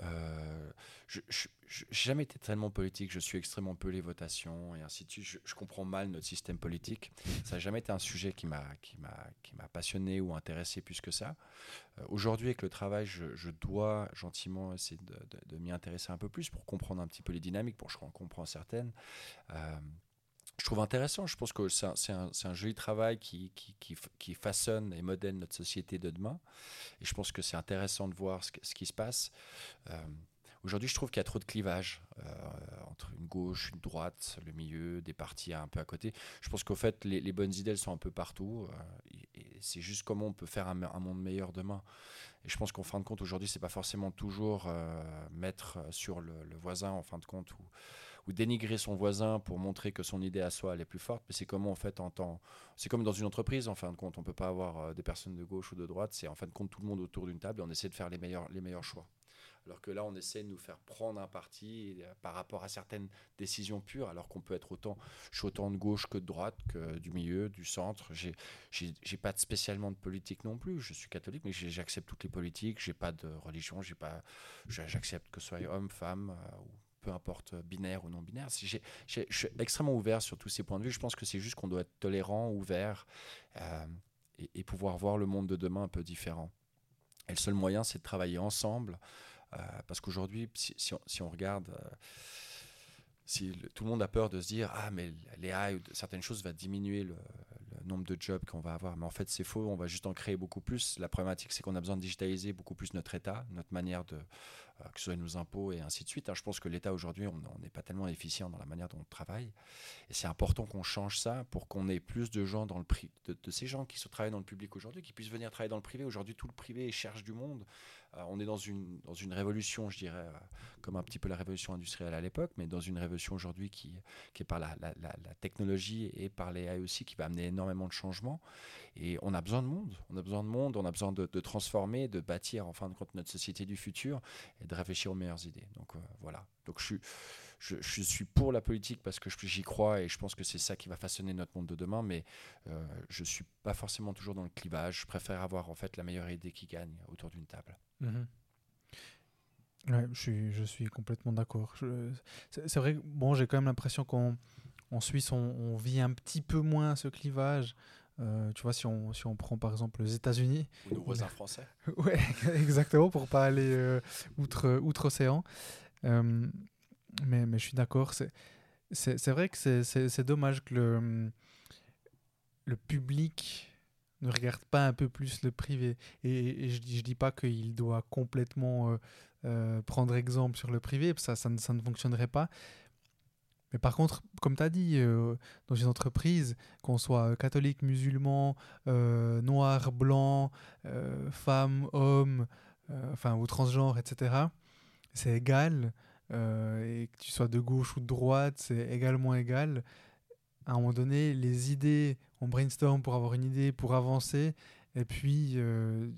Euh, je n'ai jamais été tellement politique, je suis extrêmement peu les votations et ainsi de suite. Je, comprends mal notre système politique. Ça n'a jamais été un sujet qui m'a passionné ou intéressé plus que ça. Euh, aujourd'hui, avec le travail, je, dois gentiment essayer de, m'y intéresser un peu plus pour comprendre un petit peu les dynamiques, pour que je comprends certaines. Euh, je trouve intéressant. Je pense que c'est un, joli travail qui, façonne et modèle notre société de demain. Et je pense que c'est intéressant de voir ce, qui se passe. Euh, aujourd'hui, je trouve qu'il y a trop de clivages euh, entre une gauche, une droite, le milieu, des partis un peu à côté. Je pense qu'au fait, les, bonnes idées, elles sont un peu partout. Euh, c'est juste comment on peut faire un, monde meilleur demain. Et je pense qu'en fin de compte, aujourd'hui, c'est pas forcément toujours mettre sur le, voisin, en fin de compte, ou dénigrer son voisin pour montrer que son idée à soi elle est plus forte. Mais c'est comment en fait en temps, c'est comme dans une entreprise en fin de compte, on peut pas avoir euh, des personnes de gauche ou de droite. C'est en fin de compte tout le monde autour d'une table et on essaie de faire les meilleurs les meilleurs choix. Alors que là, on essaie de nous faire prendre un parti euh, par rapport à certaines décisions pures, alors qu'on peut être autant, je suis autant de gauche que de droite, que du milieu, du centre. J'ai, j'ai, pas spécialement de politique non plus. Je suis catholique, mais j'accepte toutes les politiques. J'ai pas de religion. J'ai pas, j'accepte que ce soit homme, femme euh, peu importe binaire ou non binaire. je suis extrêmement ouvert sur tous ces points de vue. Je pense que c'est juste qu'on doit être tolérant, ouvert euh, et, pouvoir voir le monde de demain un peu différent. Et le seul moyen, c'est de travailler ensemble euh, parce qu'aujourd'hui, si, on, regarde, euh, si tout le monde a peur de se dire ah mais les AI, certaines choses va diminuer le, nombre de jobs qu'on va avoir. Mais en fait, c'est faux. On va juste en créer beaucoup plus. La problématique, c'est qu'on a besoin de digitaliser beaucoup plus notre État, notre manière de, euh, que ce soit nos impôts et ainsi de suite. Hein. Je pense que l'État aujourd'hui, on n'est pas tellement efficient dans la manière dont on travaille. Et c'est important qu'on change ça pour qu'on ait plus de gens dans le privé, de, ces gens qui se travaillent dans le public aujourd'hui, qui puissent venir travailler dans le privé. Aujourd'hui, tout le privé cherche du monde. Euh, on est dans une, dans une révolution, je dirais, euh, comme un petit peu la révolution industrielle à l'époque, mais dans une révolution aujourd'hui qui, qui est par la, la, la, technologie et par les AI aussi, qui va amener énormément de changements. Et on a besoin de monde. On a besoin de monde, on a besoin de, transformer, de bâtir en fin de compte notre société du futur de réfléchir aux meilleures idées. Donc euh, voilà. Donc je suis pour la politique parce que j'y crois et je pense que c'est ça qui va façonner notre monde de demain, mais euh, je ne suis pas forcément toujours dans le clivage. Je préfère avoir en fait la meilleure idée qui gagne autour d'une table. Mhm. Ouais, je suis, complètement d'accord. C'est vrai bon, j'ai quand même l'impression qu'en en Suisse, on, vit un petit peu moins ce clivage. Euh, tu vois, si on, si on prend par exemple les États-Unis. Ou nos voisins français. ouais, exactement, pour pas aller euh, outre, outre-océan. Euh, mais, mais je suis d'accord. C'est vrai que c'est dommage que le, le public ne regarde pas un peu plus le privé. Et, je ne dis pas qu'il doit complètement prendre exemple sur le privé, ça, ça, ne, ça ne fonctionnerait pas. Mais par contre, comme tu as dit, euh, dans une entreprise, qu'on soit catholique, musulman, noir, blanc, femme, homme, enfin, ou transgenre, etc., c'est égal. et que tu sois de gauche ou de droite, c'est également égal. À un moment donné, les idées on brainstorm pour avoir une idée, pour avancer, et puis euh,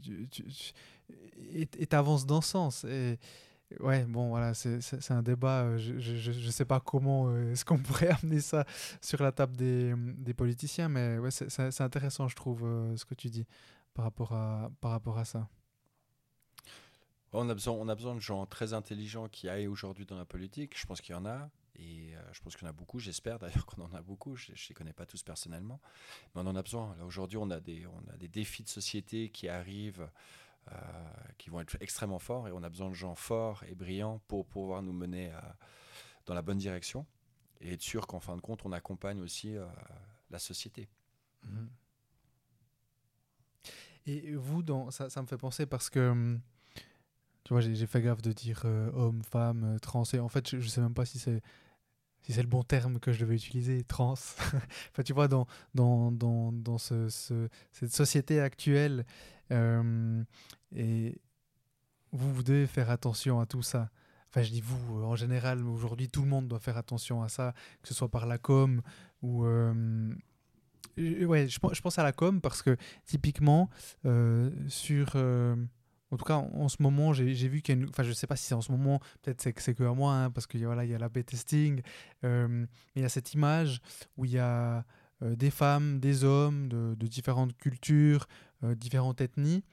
et t'avances dans ce sens. Ouais, bon, voilà, c'est un débat. Euh, je ne sais pas comment euh, est-ce qu'on pourrait amener ça sur la table des, des politiciens, mais ouais, c'est intéressant, je trouve, ce que tu dis par rapport à, par rapport à ça. On a, besoin, on a besoin de gens très intelligents qui aillent aujourd'hui dans la politique. Je pense qu'il y en a. Et euh, je pense en a beaucoup, j'espère d'ailleurs qu'on en a beaucoup, je ne les connais pas tous personnellement, mais on en a besoin. Aujourd'hui, on, on a des défis de société qui arrivent, euh, qui vont être extrêmement forts, et on a besoin de gens forts et brillants pour pouvoir nous mener euh, dans la bonne direction, et être sûr qu'en fin de compte, on accompagne aussi la société. Mhm. Et vous, dans, ça, ça, me fait penser parce que hum, tu vois, j'ai fait gaffe de dire homme, femme, trans. Et en fait, je, ne sais même pas si c'est si c'est le bon terme que je devais utiliser, trans. enfin, tu vois, dans, dans, dans, dans ce, cette société actuelle, euh, et vous, devez faire attention à tout ça. Enfin, je dis vous, en général, aujourd'hui, tout le monde doit faire attention à ça, que ce soit par la com ou. Euh, ouais, je, pense à la com parce que typiquement, euh, sur en tout cas, en, ce moment, j'ai vu qu'il y a une. Enfin, je ne sais pas si c'est en ce moment, peut-être c'est c'est que à moi, hein, parce qu'il voilà, y a la B-testing. Euh, il y a cette image où il y a euh, des femmes, des hommes de, de différentes cultures, euh, différentes ethnies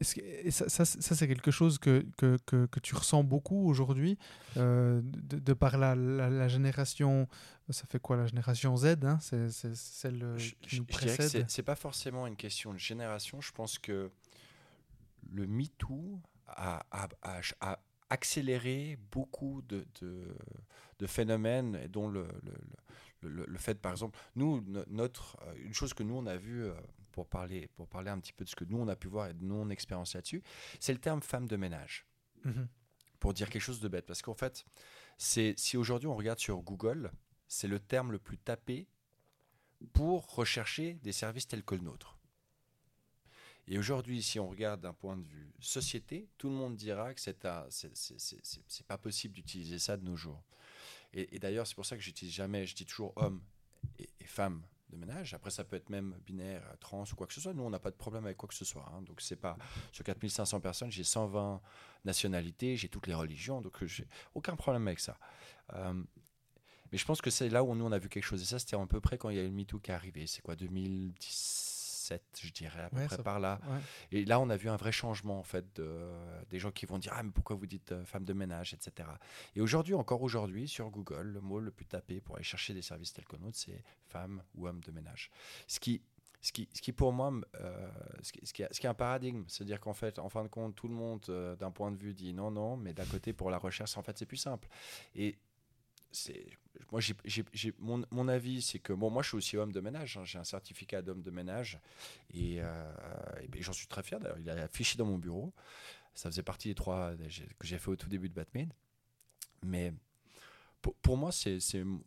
et ça, ça, c'est quelque chose que, que, que, tu ressens beaucoup aujourd'hui, euh, de, par la, la, génération, ça fait quoi la génération Z hein C'est celle euh, qui nous précède. C'est pas forcément une question de génération. Je pense que le MeToo a, a, a, accéléré beaucoup de, de, de, phénomènes, dont le, le, le, le, fait, par exemple, nous, notre, euh, une chose que nous on a vu pour parler, pour parler un petit peu de ce que nous on a pu voir et de non expérience là-dessus, c'est le terme femme de ménage. Mhm. Pour dire quelque chose de bête. Parce qu'en fait, c'est si aujourd'hui on regarde sur Google, c'est le terme le plus tapé pour rechercher des services tels que le nôtre. Et aujourd'hui, si on regarde d'un point de vue société, tout le monde dira que c'est c'est pas possible d'utiliser ça de nos jours. Et, d'ailleurs, c'est pour ça que j'utilise jamais, je dis toujours homme et, et femme de ménage. Après, ça peut être même binaire, trans ou quoi que ce soit. Nous, on n'a pas de problème avec quoi que ce soit. hein. Donc, c'est pas sur 4500 personnes, j'ai 120 nationalités, j'ai toutes les religions, donc euh, j'ai aucun problème avec ça. Euh, mais je pense que c'est là où nous, on a vu quelque chose. Et ça, c'était à peu près quand il y a eu le MeToo qui est arrivé. C'est quoi, 2017, je dirais, à peu Ouais, près ça- par là. Ouais. Et là, on a vu un vrai changement, en fait, de, des gens qui vont dire Ah, mais pourquoi vous dites euh, femme de ménage, etc. Et aujourd'hui, encore aujourd'hui, sur Google, le mot le plus tapé pour aller chercher des services tels que nôtre, c'est femme ou homme de ménage. Ce qui, ce qui, ce qui pour moi, euh, ce, qui, ce, qui, est- ce qui est un paradigme, c'est-à-dire qu'en fait, en fin de compte, tout le monde, euh, d'un point de vue, dit non, non, mais d'un côté, pour la recherche, en fait, c'est plus simple. Et moi mon, avis c'est que bon moi je suis aussi homme de ménage hein, j'ai un certificat d'homme de ménage et, euh, ben, j'en suis très fier d'ailleurs. Il est affiché dans mon bureau. Ça faisait partie des trois que j'ai fait au tout début de Batman. Mais pour, moi c'est,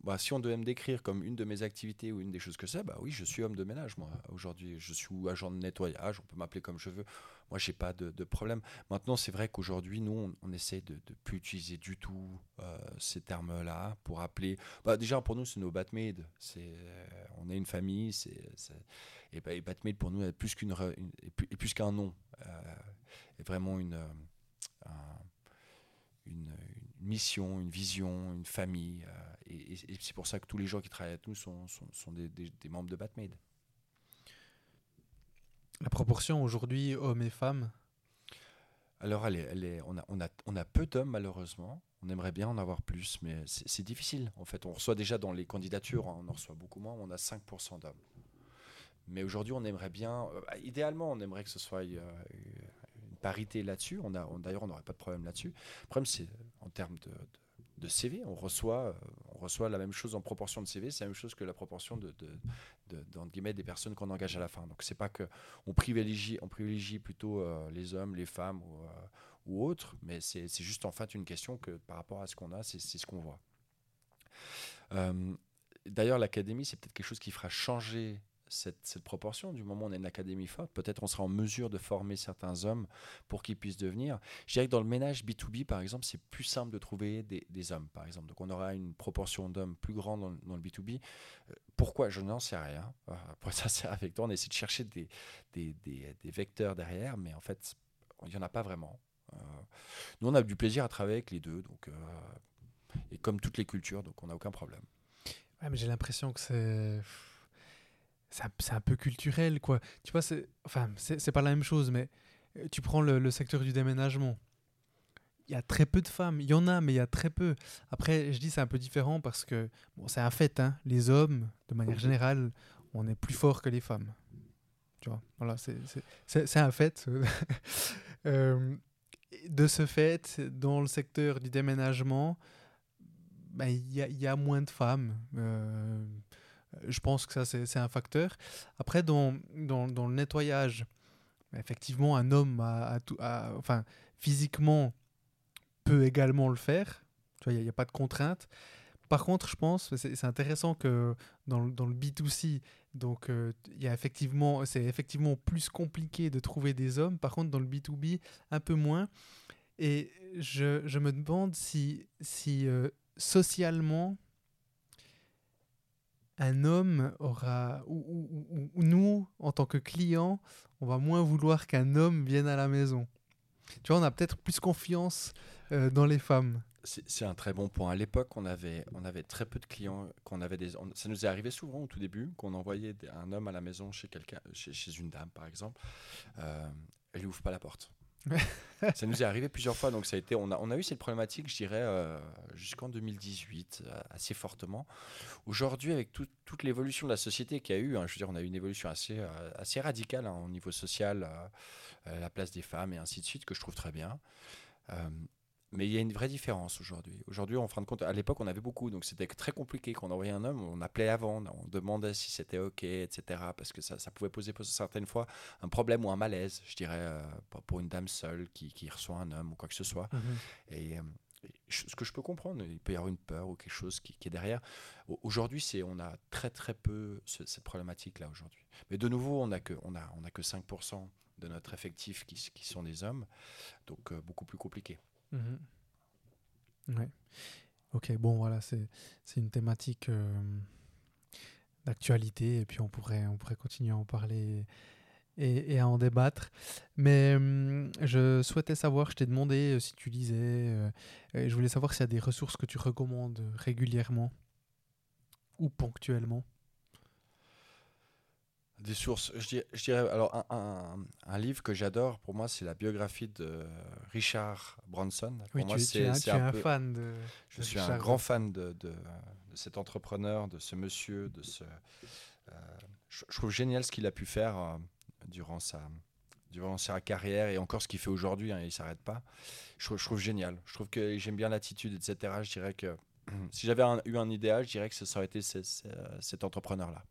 bah, si on devait me décrire comme une de mes activités ou une des choses que c'est bah oui je suis homme de ménage moi aujourd'hui. Je suis agent de nettoyage on peut m'appeler comme je veux moi j'ai pas de, problème Maintenant, c'est vrai qu'aujourd'hui, nous, on, on essaie de ne plus utiliser du tout euh, ces termes-là pour appeler. Bah, déjà, pour nous, c'est nos batmaids. C'est, euh, on est une famille. C'est, et, bah, et pour nous, est plus, qu'une, plus, qu'un nom. Euh, est vraiment une, un- une, mission, une vision, une famille. et, c'est pour ça que tous les gens qui travaillent avec nous sont, sont, sont des membres de Batmaid. La proportion aujourd'hui, hommes et femmes, Alors, elle on, a, peu d'hommes, malheureusement. On aimerait bien en avoir plus, mais c'est difficile. En fait, on reçoit déjà dans les candidatures, hein, on en reçoit beaucoup moins, on a 5% d'hommes. Mais aujourd'hui, on aimerait bien, euh, idéalement, on aimerait que ce soit euh, une parité là-dessus. On D'ailleurs, on n'aurait pas de problème là-dessus. Le problème, c'est en termes de- de CV, on reçoit, euh, on reçoit la même chose en proportion de CV, c'est la même chose que la proportion de, guillemets, des personnes qu'on engage à la fin. Donc, c'est pas que on privilégie, plutôt euh, les hommes, les femmes ou, euh, autres, mais c'est juste en fait une question que par rapport à ce qu'on a, c'est ce qu'on voit. D'ailleurs, l'académie, c'est peut-être quelque chose qui fera changer cette, proportion. Du moment où on est une académie forte, peut-être on sera en mesure de former certains hommes pour qu'ils puissent devenir. Je dirais que dans le ménage B2B, par exemple, c'est plus simple de trouver des, hommes, par exemple. Donc on aura une proportion d'hommes plus grande dans, le B2B. Euh, pourquoi? Je n'en sais rien. Euh, Pour être sincère avec toi, on essaie de chercher des, des, des- vecteurs derrière, mais en fait, il n'y en a pas vraiment. Euh, nous, on a du plaisir à travailler avec les deux, donc, euh, et comme toutes les cultures, donc on n'a aucun problème. Mais j'ai l'impression que c'est. C'est un, peu culturel, quoi. Tu vois, c'est. Enfin, c'est pas la même chose, mais euh, tu prends le, le secteur du déménagement. Il y a très peu de femmes. Il y en a, mais il y a très peu. Après, je dis c'est un peu différent parce que, bon, c'est un fait, hein. Les hommes, de manière générale, on est plus fort que les femmes. Tu vois, voilà, c'est- un fait. Euh, de ce fait, dans le secteur du déménagement, ben, il y, y a moins de femmes. Euh, je pense que ça, c'est un facteur. Après, dans, dans, le nettoyage, effectivement, un homme, a, tout- enfin, physiquement, peut également le faire. Il n'y a, pas de contrainte. Par contre, je pense, c'est intéressant que dans, le- dans le B2C, donc euh, il effectivement, c'est effectivement plus compliqué de trouver des hommes. Par contre, dans le B2B, un peu moins. Et je, je me demande si, si euh, socialement, un homme aura, ou, ou- ou- ou nous, en tant que clients, on va moins vouloir qu'un homme vienne à la maison. Tu vois, on a peut-être plus confiance euh, dans les femmes. C'est un très bon point. À l'époque, on avait, on avait très peu de clients. Qu'on avait des, on- ça nous est arrivé souvent au tout début qu'on envoyait un homme à la maison chez quelqu'un, chez, chez une dame par exemple. Euh, elle lui ouvre pas la porte. ça nous est arrivé plusieurs fois. Donc ça a été, on a, on a eu cette problématique, je dirais, euh, jusqu'en 2018, euh, assez fortement. Aujourd'hui, avec tout- toute l'évolution de la société qu'il y a eu, hein, je veux dire, on a eu une évolution assez, euh, assez radicale hein, au niveau social, euh, la place des femmes et ainsi de suite, que je trouve très bien. Euh, mais il y a une vraie différence aujourd'hui. Aujourd'hui, en fin de compte, à l'époque, on avait beaucoup, donc c'était très compliqué. Quand on envoyait un homme, on appelait avant, on demandait si c'était OK, etc. Parce que ça, ça pouvait poser certaines fois un problème ou un malaise, je dirais, euh, pour- une dame seule qui, qui reçoit un homme ou quoi que ce soit. Et, euh, et je- ce que je peux comprendre, il peut y avoir une peur ou quelque chose qui, qui est derrière. Au- Aujourd'hui, c'est on a très très peu ce- cette problématique-là aujourd'hui. Mais de nouveau, on n'a que on a on a que 5% de notre effectif qui, qui sont des hommes, donc euh, beaucoup plus compliqué. Ouais. Ok, bon, voilà, c'est une thématique euh, d'actualité et puis on pourrait, on pourrait continuer à en parler et, à en débattre. Mais hum, je souhaitais savoir, je t'ai demandé si tu lisais, je voulais savoir s'il y a des ressources que tu recommandes régulièrement ou ponctuellement. Des sources, je dirais, alors un, livre que j'adore, pour moi, c'est la biographie de Richard Branson. Oui, moi, tu, es, un, fan de. Je suis un grand fan de, de, cet entrepreneur, de ce monsieur, de ce. Euh, je, trouve génial ce qu'il a pu faire euh, durant sa durant sa carrière et encore ce qu'il fait aujourd'hui. Hein, il s'arrête pas. Je, je, trouve génial. Je trouve que j'aime bien l'attitude, etc. Je dirais que si j'avais eu un idéal, je dirais que ça aurait été cet entrepreneur-là.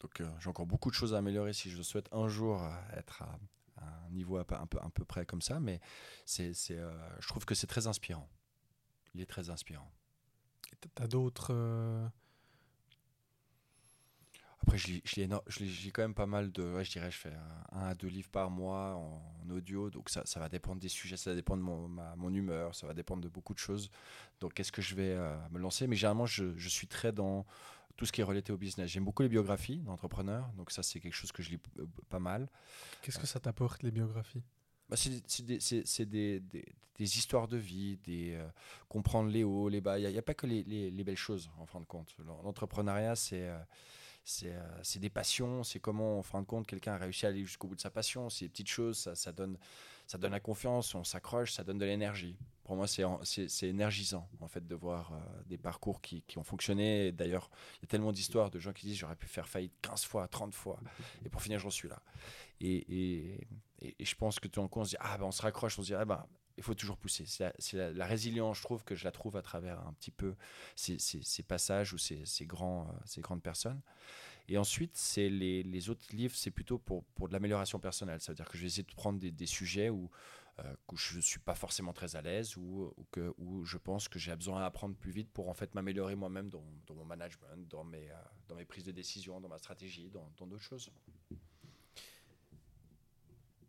Donc euh, j'ai encore beaucoup de choses à améliorer si je souhaite un jour euh, être à, un niveau un peu, un peu, un peu près comme ça, mais c'est, euh, je trouve que c'est très inspirant. Il est très inspirant. Tu as d'autres... Après, je lis, je, lis, quand même pas mal de. je dirais, je fais un, à deux livres par mois en, audio. Donc, ça, ça, va dépendre des sujets, ça va dépendre de mon, mon humeur, ça va dépendre de beaucoup de choses. Donc, qu'est-ce que je vais me lancer? Mais généralement, je, je, suis très dans tout ce qui est relaté au business. J'aime beaucoup les biographies d'entrepreneurs, donc ça c'est quelque chose que je lis euh, pas mal. Qu'est-ce que ça t'apporte les biographies? Bah, c'est des, des, des, histoires de vie, des, euh, comprendre les hauts, les bas. Il n'y a, pas que les, les, belles choses, en fin de compte. L'entrepreneuriat, c'est euh, c'est des passions, c'est comment, en fin de compte, quelqu'un a réussi à aller jusqu'au bout de sa passion. C'est des petites choses, ça, ça, donne, ça donne la confiance, on s'accroche, ça donne de l'énergie pour moi, c'est énergisant en fait de voir euh, des parcours qui, qui ont fonctionné. D'ailleurs, il y a tellement d'histoires de gens qui disent j'aurais pu faire faillite 15 fois, 30 fois, et pour finir, j'en suis là. Et, et, et, je pense que tout en coup, on se dit ah ben on se raccroche, on se dit ah ben il faut toujours pousser. C'est la, résilience, je trouve que je la trouve à travers un petit peu ces, ces, ces passages ou ces, ces, grands, euh, ces grandes personnes. Et ensuite, c'est les, autres livres, c'est plutôt pour, pour de l'amélioration personnelle. Ça veut dire que je vais essayer de prendre des, des sujets où euh, où je ne suis pas forcément très à l'aise ou, où je pense que j'ai besoin d'apprendre plus vite pour en fait m'améliorer moi-même dans, mon management, dans mes, euh, dans mes prises de décision, dans ma stratégie, dans d'autres choses.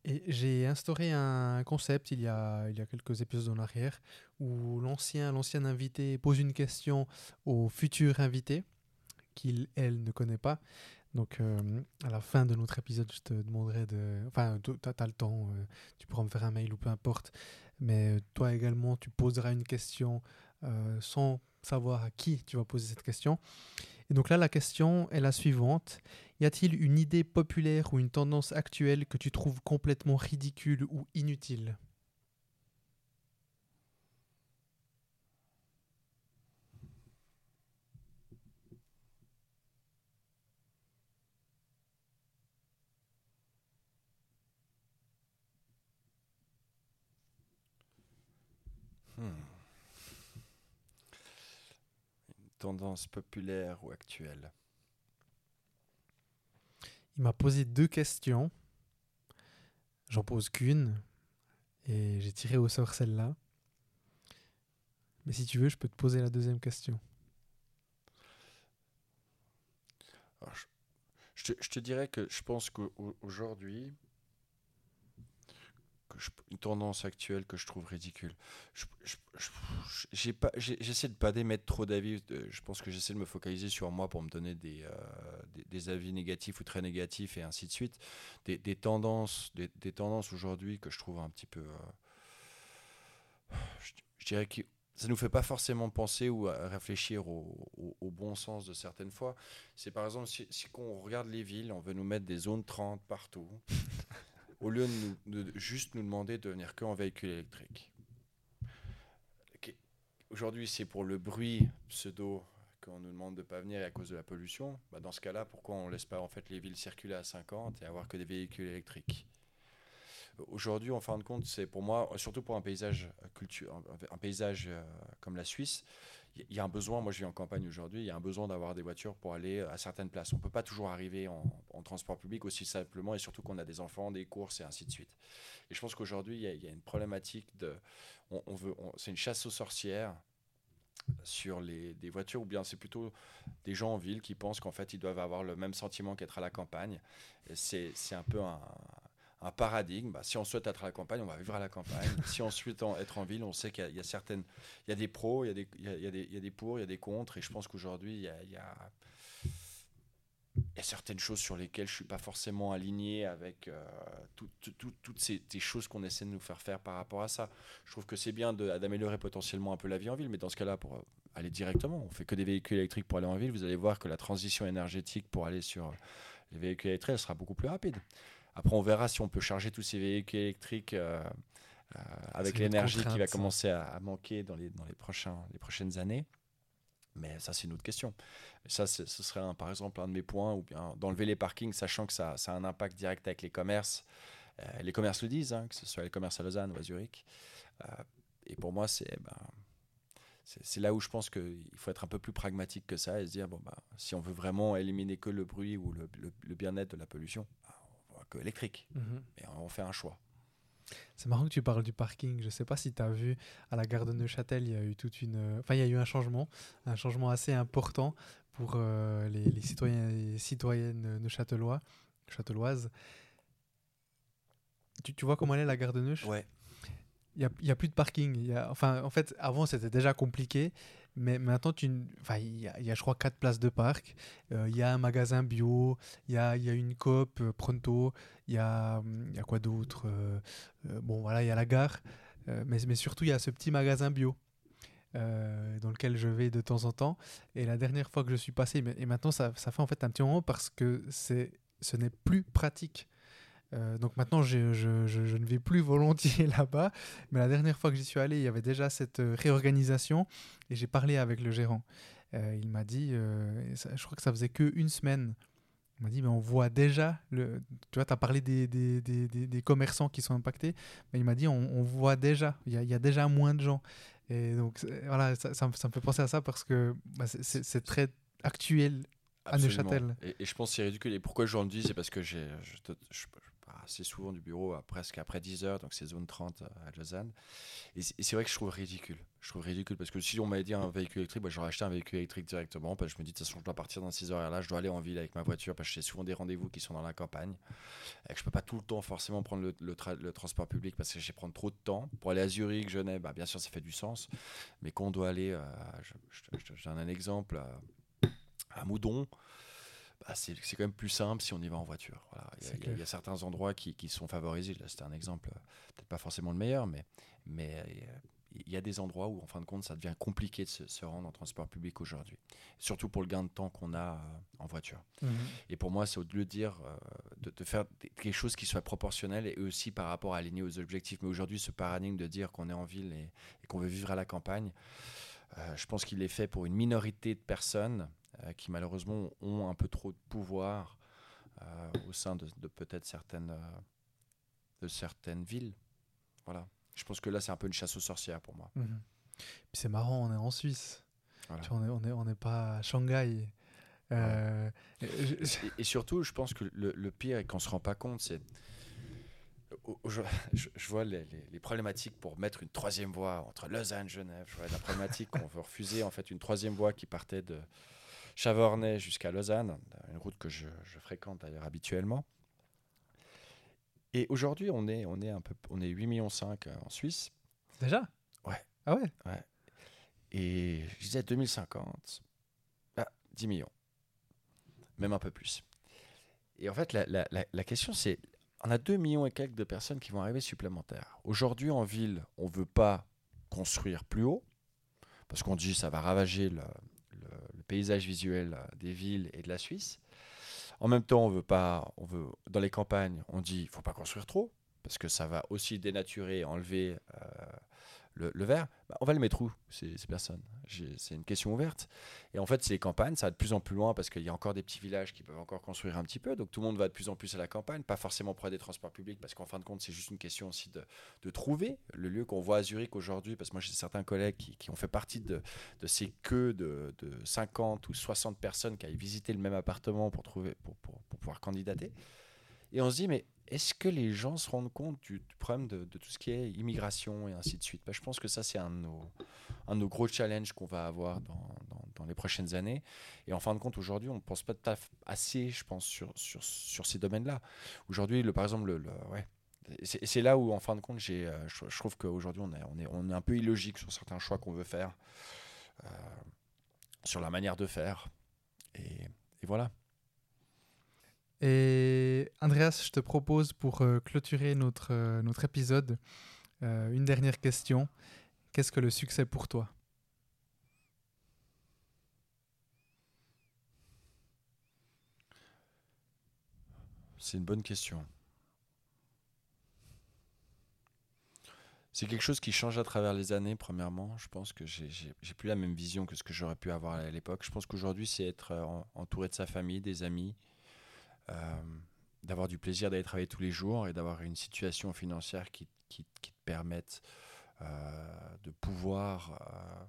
Et j'ai instauré un concept il y, a, il y a quelques épisodes en arrière où l'ancien invité pose une question au futur invité qu'il, elle, ne connaît pas. Donc, euh, à la fin de notre épisode, je te demanderai de. Enfin, tu as, le temps, euh, tu pourras me faire un mail ou peu importe. Mais euh, toi également, tu poseras une question sans savoir à qui tu vas poser cette question. Et donc là, la question est la suivante. Y a-t-il une idée populaire ou une tendance actuelle que tu trouves complètement ridicule ou inutile Hmm. Une tendance populaire ou actuelle Il m'a posé deux questions. J'en pose qu'une. Et j'ai tiré au sort celle-là. Mais si tu veux, je peux te poser la deuxième question. je, je, te, dirais que je pense qu'aujourd'hui, une tendance actuelle que je trouve ridicule. J'essaie de ne pas d'émettre trop d'avis. Je pense que j'essaie de me focaliser sur moi pour me donner des, euh, des, avis négatifs ou très négatifs et ainsi de suite. Des, des tendances, des, des tendances aujourd'hui que je trouve un petit peu. Euh, je, dirais que ça nous fait pas forcément penser ou réfléchir au, au, bon sens de certaines fois. C'est par exemple, si, si on regarde les villes, on veut nous mettre des zones 30 partout au lieu de, juste nous demander de venir qu'en véhicule électrique. Aujourd'hui, c'est pour le bruit pseudo qu'on nous demande de ne pas venir à cause de la pollution. Bah, dans ce cas-là, pourquoi on ne laisse pas en fait les villes circuler à 50 et avoir que des véhicules électriques? Aujourd'hui, en fin de compte, c'est pour moi, surtout pour un paysage, culture, un paysage euh, comme la Suisse, il y a un besoin, moi je vis en campagne aujourd'hui, il y a un besoin d'avoir des voitures pour aller à certaines places. On ne peut pas toujours arriver en, transport public aussi simplement et surtout qu'on a des enfants, des courses et ainsi de suite. Et je pense qu'aujourd'hui, il, y, a une problématique de. On, veut, c'est une chasse aux sorcières sur les, des voitures ou bien c'est plutôt des gens en ville qui pensent qu'en fait ils doivent avoir le même sentiment qu'être à la campagne. C'est un peu un, un paradigme. Bah, si on souhaite être à la campagne, on va vivre à la campagne. si on souhaite être en ville, on sait qu'il y, a certaines, il y a des pros, il y a des, il y a, des, il y a des pour, il y a des contre. Et je pense qu'aujourd'hui, il y a, il y a il y a certaines choses sur lesquelles je suis pas forcément aligné avec euh, toutes ces, choses qu'on essaie de nous faire faire par rapport à ça. Je trouve que c'est bien d'améliorer potentiellement un peu la vie en ville, mais dans ce cas-là, pour euh, aller directement, on fait que des véhicules électriques pour aller en ville. Vous allez voir que la transition énergétique pour aller sur euh, les véhicules électriques elle sera beaucoup plus rapide. Après, on verra si on peut charger tous ces véhicules électriques avec l'énergie qui va commencer à, à, manquer dans les, dans les, prochains, les prochaines années. Mais ça, c'est une autre question. Ça, ce serait un, par exemple un de mes points, ou bien d'enlever les parkings, sachant que ça, ça, a un impact direct avec les commerces. Euh, les commerces le disent, hein, que ce soit les commerces à Lausanne ou à Zurich. Euh, et pour moi, c'est ben, c'est là où je pense qu'il faut être un peu plus pragmatique que ça et se dire bon, bah, si on veut vraiment éliminer que le bruit ou le, le, bien-être de la pollution, que électrique. Mhm. Mais on fait un choix. C'est marrant que tu parles du parking. Je ne sais pas si tu as vu à la gare de Neuchâtel, il y a eu toute une. Enfin, il y a eu un changement, un changement assez important pour euh, les, citoyens et citoyennes neuchâtelois, châteloises. Tu, tu, vois comment elle est la gare de Neuch? Ouais. Il n'y a, a, plus de parking. Y a, enfin, en fait, avant, c'était déjà compliqué. Mais maintenant, il y, a, je crois, quatre places de parc. Euh, il y a un magasin bio, il y a, y a, une coop euh, pronto, il y a, y a quoi d'autre euh, Bon, voilà, il y a la gare. mais, surtout, il y a ce petit magasin bio. dans lequel je vais de temps en temps. Et la dernière fois que je suis passé, et maintenant ça, ça fait en fait un petit moment parce que ce n'est plus pratique euh, donc maintenant, je, je, je, ne vais plus volontiers là-bas. Mais la dernière fois que j'y suis allé, il y avait déjà cette euh, réorganisation et j'ai parlé avec le gérant. Euh, il m'a dit, je crois que ça faisait que une semaine. Il m'a dit, mais on voit déjà, le, tu vois, tu as parlé des, des, des, des, commerçants qui sont impactés, mais il m'a dit, on, on, voit déjà, il y, a, il y, a, déjà moins de gens. Et donc, voilà, ça, ça, me fait penser à ça parce que bah, c'est très actuel à Neuchâtel. Et, et, je pense que c'est ridicule. Et pourquoi je le dis, c'est parce que j'ai, je, assez souvent du bureau presque après 10 heures, donc c'est zone 30 à Lausanne. Et c'est vrai que je trouve ridicule. Je trouve ridicule parce que si on m'avait dit un véhicule électrique, bah, j'aurais acheté un véhicule électrique directement. Parce je me dis, de toute façon, je dois partir dans 6 heures et là, je dois aller en ville avec ma voiture parce que j'ai souvent des rendez-vous qui sont dans la campagne. Et que je peux pas tout le temps forcément prendre le, transport public parce que j'ai prendre trop de temps. Pour aller à Zurich, Genève, bah, bien sûr, ça fait du sens. Mais quand on doit aller, euh, je, je, donne un exemple, à, à Moudon, bah, c'est quand même plus simple si on y va en voiture. Il, y a, certains endroits qui, qui sont favorisés. Là, c'était un exemple, euh, peut-être pas forcément le meilleur, mais, mais euh, il y a des endroits où, en fin de compte, ça devient compliqué de se, rendre en transport public aujourd'hui. Surtout pour le gain de temps qu'on a euh, en voiture. Mhm. Et pour moi, c'est au-delà de dire de, faire quelque chose qui soit proportionnel et aussi par rapport à aligner aux objectifs. Mais aujourd'hui, ce paradigme de dire qu'on est en ville et, et qu'on veut vivre à la campagne, je pense qu'il est fait pour une minorité de personnes euh, qui malheureusement ont un peu trop de pouvoir euh, au sein de, peut-être certaines, euh, de certaines villes. Voilà. Je pense que là, c'est un peu une chasse aux sorcières pour moi. Mhm. C'est marrant, on est en Suisse. on n'est on est, on est pas à Shanghai. et, surtout, je pense que le, le pire et qu'on ne se rend pas compte, c'est. Je, je, vois les, les, problématiques pour mettre une troisième voie entre Lausanne et Genève. Je vois la problématique qu'on veut refuser en fait une troisième voie qui partait de, Chavornay jusqu'à Lausanne, une route que je, fréquente d'ailleurs habituellement. Et aujourd'hui, on est, on est un peu, on est 8 millions 5 euh, en Suisse. Déjà? Ouais. Ah ouais? Ouais. Et je disais 2050, ah, 10 millions. Même un peu plus. Et en fait, la, la, la, question, c'est on a 2 millions et quelques de personnes qui vont arriver supplémentaires. Aujourd'hui, en ville, on ne veut pas construire plus haut, parce qu'on dit ça va ravager le, paysage visuel euh, des villes et de la Suisse. En même temps, on veut pas, on veut dans les campagnes, on dit il faut pas construire trop parce que ça va aussi dénaturer, enlever euh, le, verre, bah, on va le mettre où ces, ces personnes? C'est une question ouverte. Et en fait, c'est campagnes, ça va de plus en plus loin parce qu'il y a encore des petits villages qui peuvent encore construire un petit peu. Donc tout le monde va de plus en plus à la campagne, pas forcément près des transports publics parce qu'en fin de compte, c'est juste une question aussi de, trouver le lieu qu'on voit à Zurich aujourd'hui. Parce que moi, j'ai certains collègues qui, ont fait partie de, ces queues de, de, 50 ou 60 personnes qui avaient visité le même appartement pour, trouver, pour pouvoir candidater. Et on se dit, mais est-ce que les gens se rendent compte du, problème de, tout ce qui est immigration et ainsi de suite? Bah, Je pense que ça, c'est un, de nos, gros challenges qu'on va avoir dans, les prochaines années. Et en fin de compte, aujourd'hui, on ne pense pas assez, je pense, sur, ces domaines-là. Aujourd'hui, par exemple, c'est là où, en fin de compte, euh, je, trouve qu'aujourd'hui, on est, un peu illogique sur certains choix qu'on veut faire, euh, sur la manière de faire. Et voilà. Et Andreas, je te propose pour euh, clôturer notre, euh, notre épisode euh, une dernière question. Qu'est-ce que le succès pour toi? C'est une bonne question. C'est quelque chose qui change à travers les années, premièrement. Je pense que j'ai plus la même vision que ce que j'aurais pu avoir à l'époque. Je pense qu'aujourd'hui, c'est être entouré de sa famille, des amis, d'avoir du plaisir d'aller travailler tous les jours et d'avoir une situation financière qui, te permette euh, de pouvoir euh,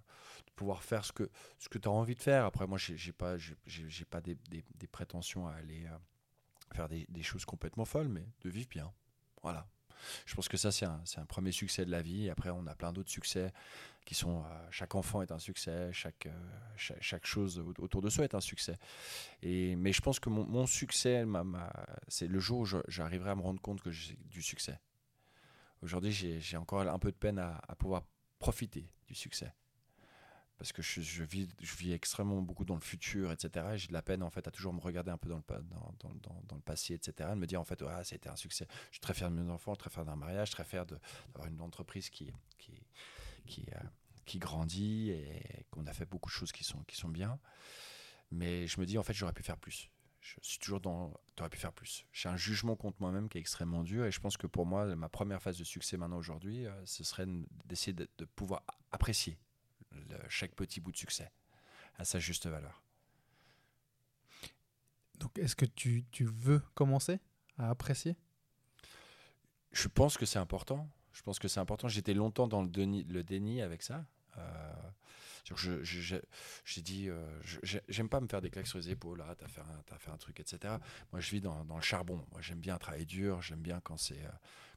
de pouvoir faire ce que ce que tu as envie de faire. Après moi j'ai pas j'ai pas des, prétentions à aller faire des, choses complètement folles mais de vivre bien. Voilà je pense que ça, c'est un, premier succès de la vie. Après, on a plein d'autres succès qui sont. Euh, chaque enfant est un succès, chaque, euh, chose autour de soi est un succès. Mais je pense que mon, succès, c'est le jour où j'arriverai à me rendre compte que j'ai du succès. Aujourd'hui, j'ai encore un peu de peine à pouvoir profiter du succès parce que je, vis, extrêmement beaucoup dans le futur, etc. Et j'ai de la peine en fait à toujours me regarder un peu dans le, passé, etc. Et de me dire en fait, ah, été un succès. Je suis très fier de mes enfants, très fier d'un mariage, très fier d'avoir une entreprise euh, qui grandit et qu'on a fait beaucoup de choses qui sont, bien. Mais je me dis en fait, j'aurais pu faire plus. Je suis toujours dans. Tu aurais pu faire plus. J'ai un jugement contre moi-même qui est extrêmement dur et je pense que pour moi, ma première phase de succès maintenant aujourd'hui, euh, ce serait d'essayer de, de pouvoir apprécier chaque petit bout de succès à sa juste valeur. Donc, est-ce que tu, tu, veux commencer à apprécier? Je pense que c'est important. Je pense que c'est important. J'étais longtemps dans le déni, le déni avec ça. Euh, je, j'ai dit, euh, j'aime pas me faire des claques sur les épaules. Ah, t'as fait, as fait un truc, etc. Moi, je vis dans, dans le charbon. Moi, j'aime bien travailler dur. J'aime bien quand c'est, euh,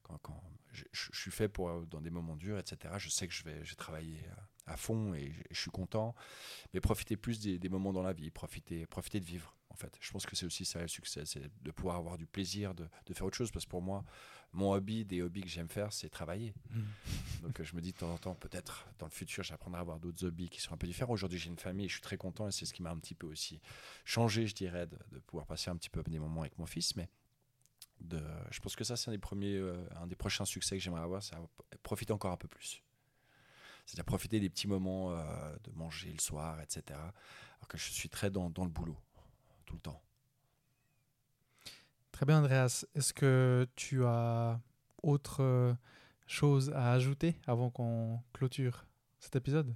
quand, quand je, je, suis fait pour dans des moments durs, etc. Je sais que je vais, j'ai travaillé à fond et je suis content. Mais profiter plus des, moments dans la vie, profiter, profiter de vivre. En fait, je pense que c'est aussi ça le succès, c'est de pouvoir avoir du plaisir de, de, faire autre chose. Parce que pour moi, mon hobby, des hobbies que j'aime faire, c'est travailler. Mmh. Donc je me dis de temps en temps, peut-être dans le futur, j'apprendrai à avoir d'autres hobbies qui sont un peu différents. Aujourd'hui, j'ai une famille et je suis très content et c'est ce qui m'a un petit peu aussi changé, je dirais, de, de, pouvoir passer un petit peu des moments avec mon fils. Mais de, je pense que ça, c'est un des premiers, euh, un des prochains succès que j'aimerais avoir, c'est profiter encore un peu plus c'est-à-dire profiter des petits moments euh, de manger le soir, etc. Alors que je suis très dans, dans, le boulot, tout le temps. Très bien, Andreas. Est-ce que tu as autre euh, chose à ajouter avant qu'on clôture cet épisode?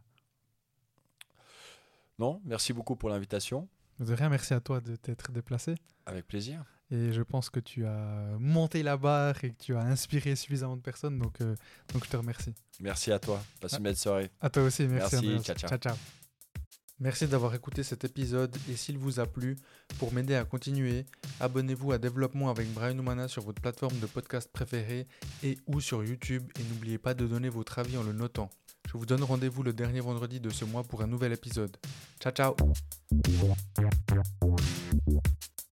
Non, merci beaucoup pour l'invitation. De rien, merci à toi de t'être déplacé. Avec plaisir. Et je pense que tu as monté la barre et que tu as inspiré suffisamment de personnes. Donc, euh, donc je te remercie. Merci à toi. Passe une belle soirée. À toi aussi. Merci. merci ciao, ciao. ciao, Merci d'avoir écouté cet épisode et s'il vous a plu, pour m'aider à continuer, abonnez-vous à Développement avec Brian Oumana sur votre plateforme de podcast préférée et ou sur YouTube et n'oubliez pas de donner votre avis en le notant. Je vous donne rendez-vous le dernier vendredi de ce mois pour un nouvel épisode. Ciao ciao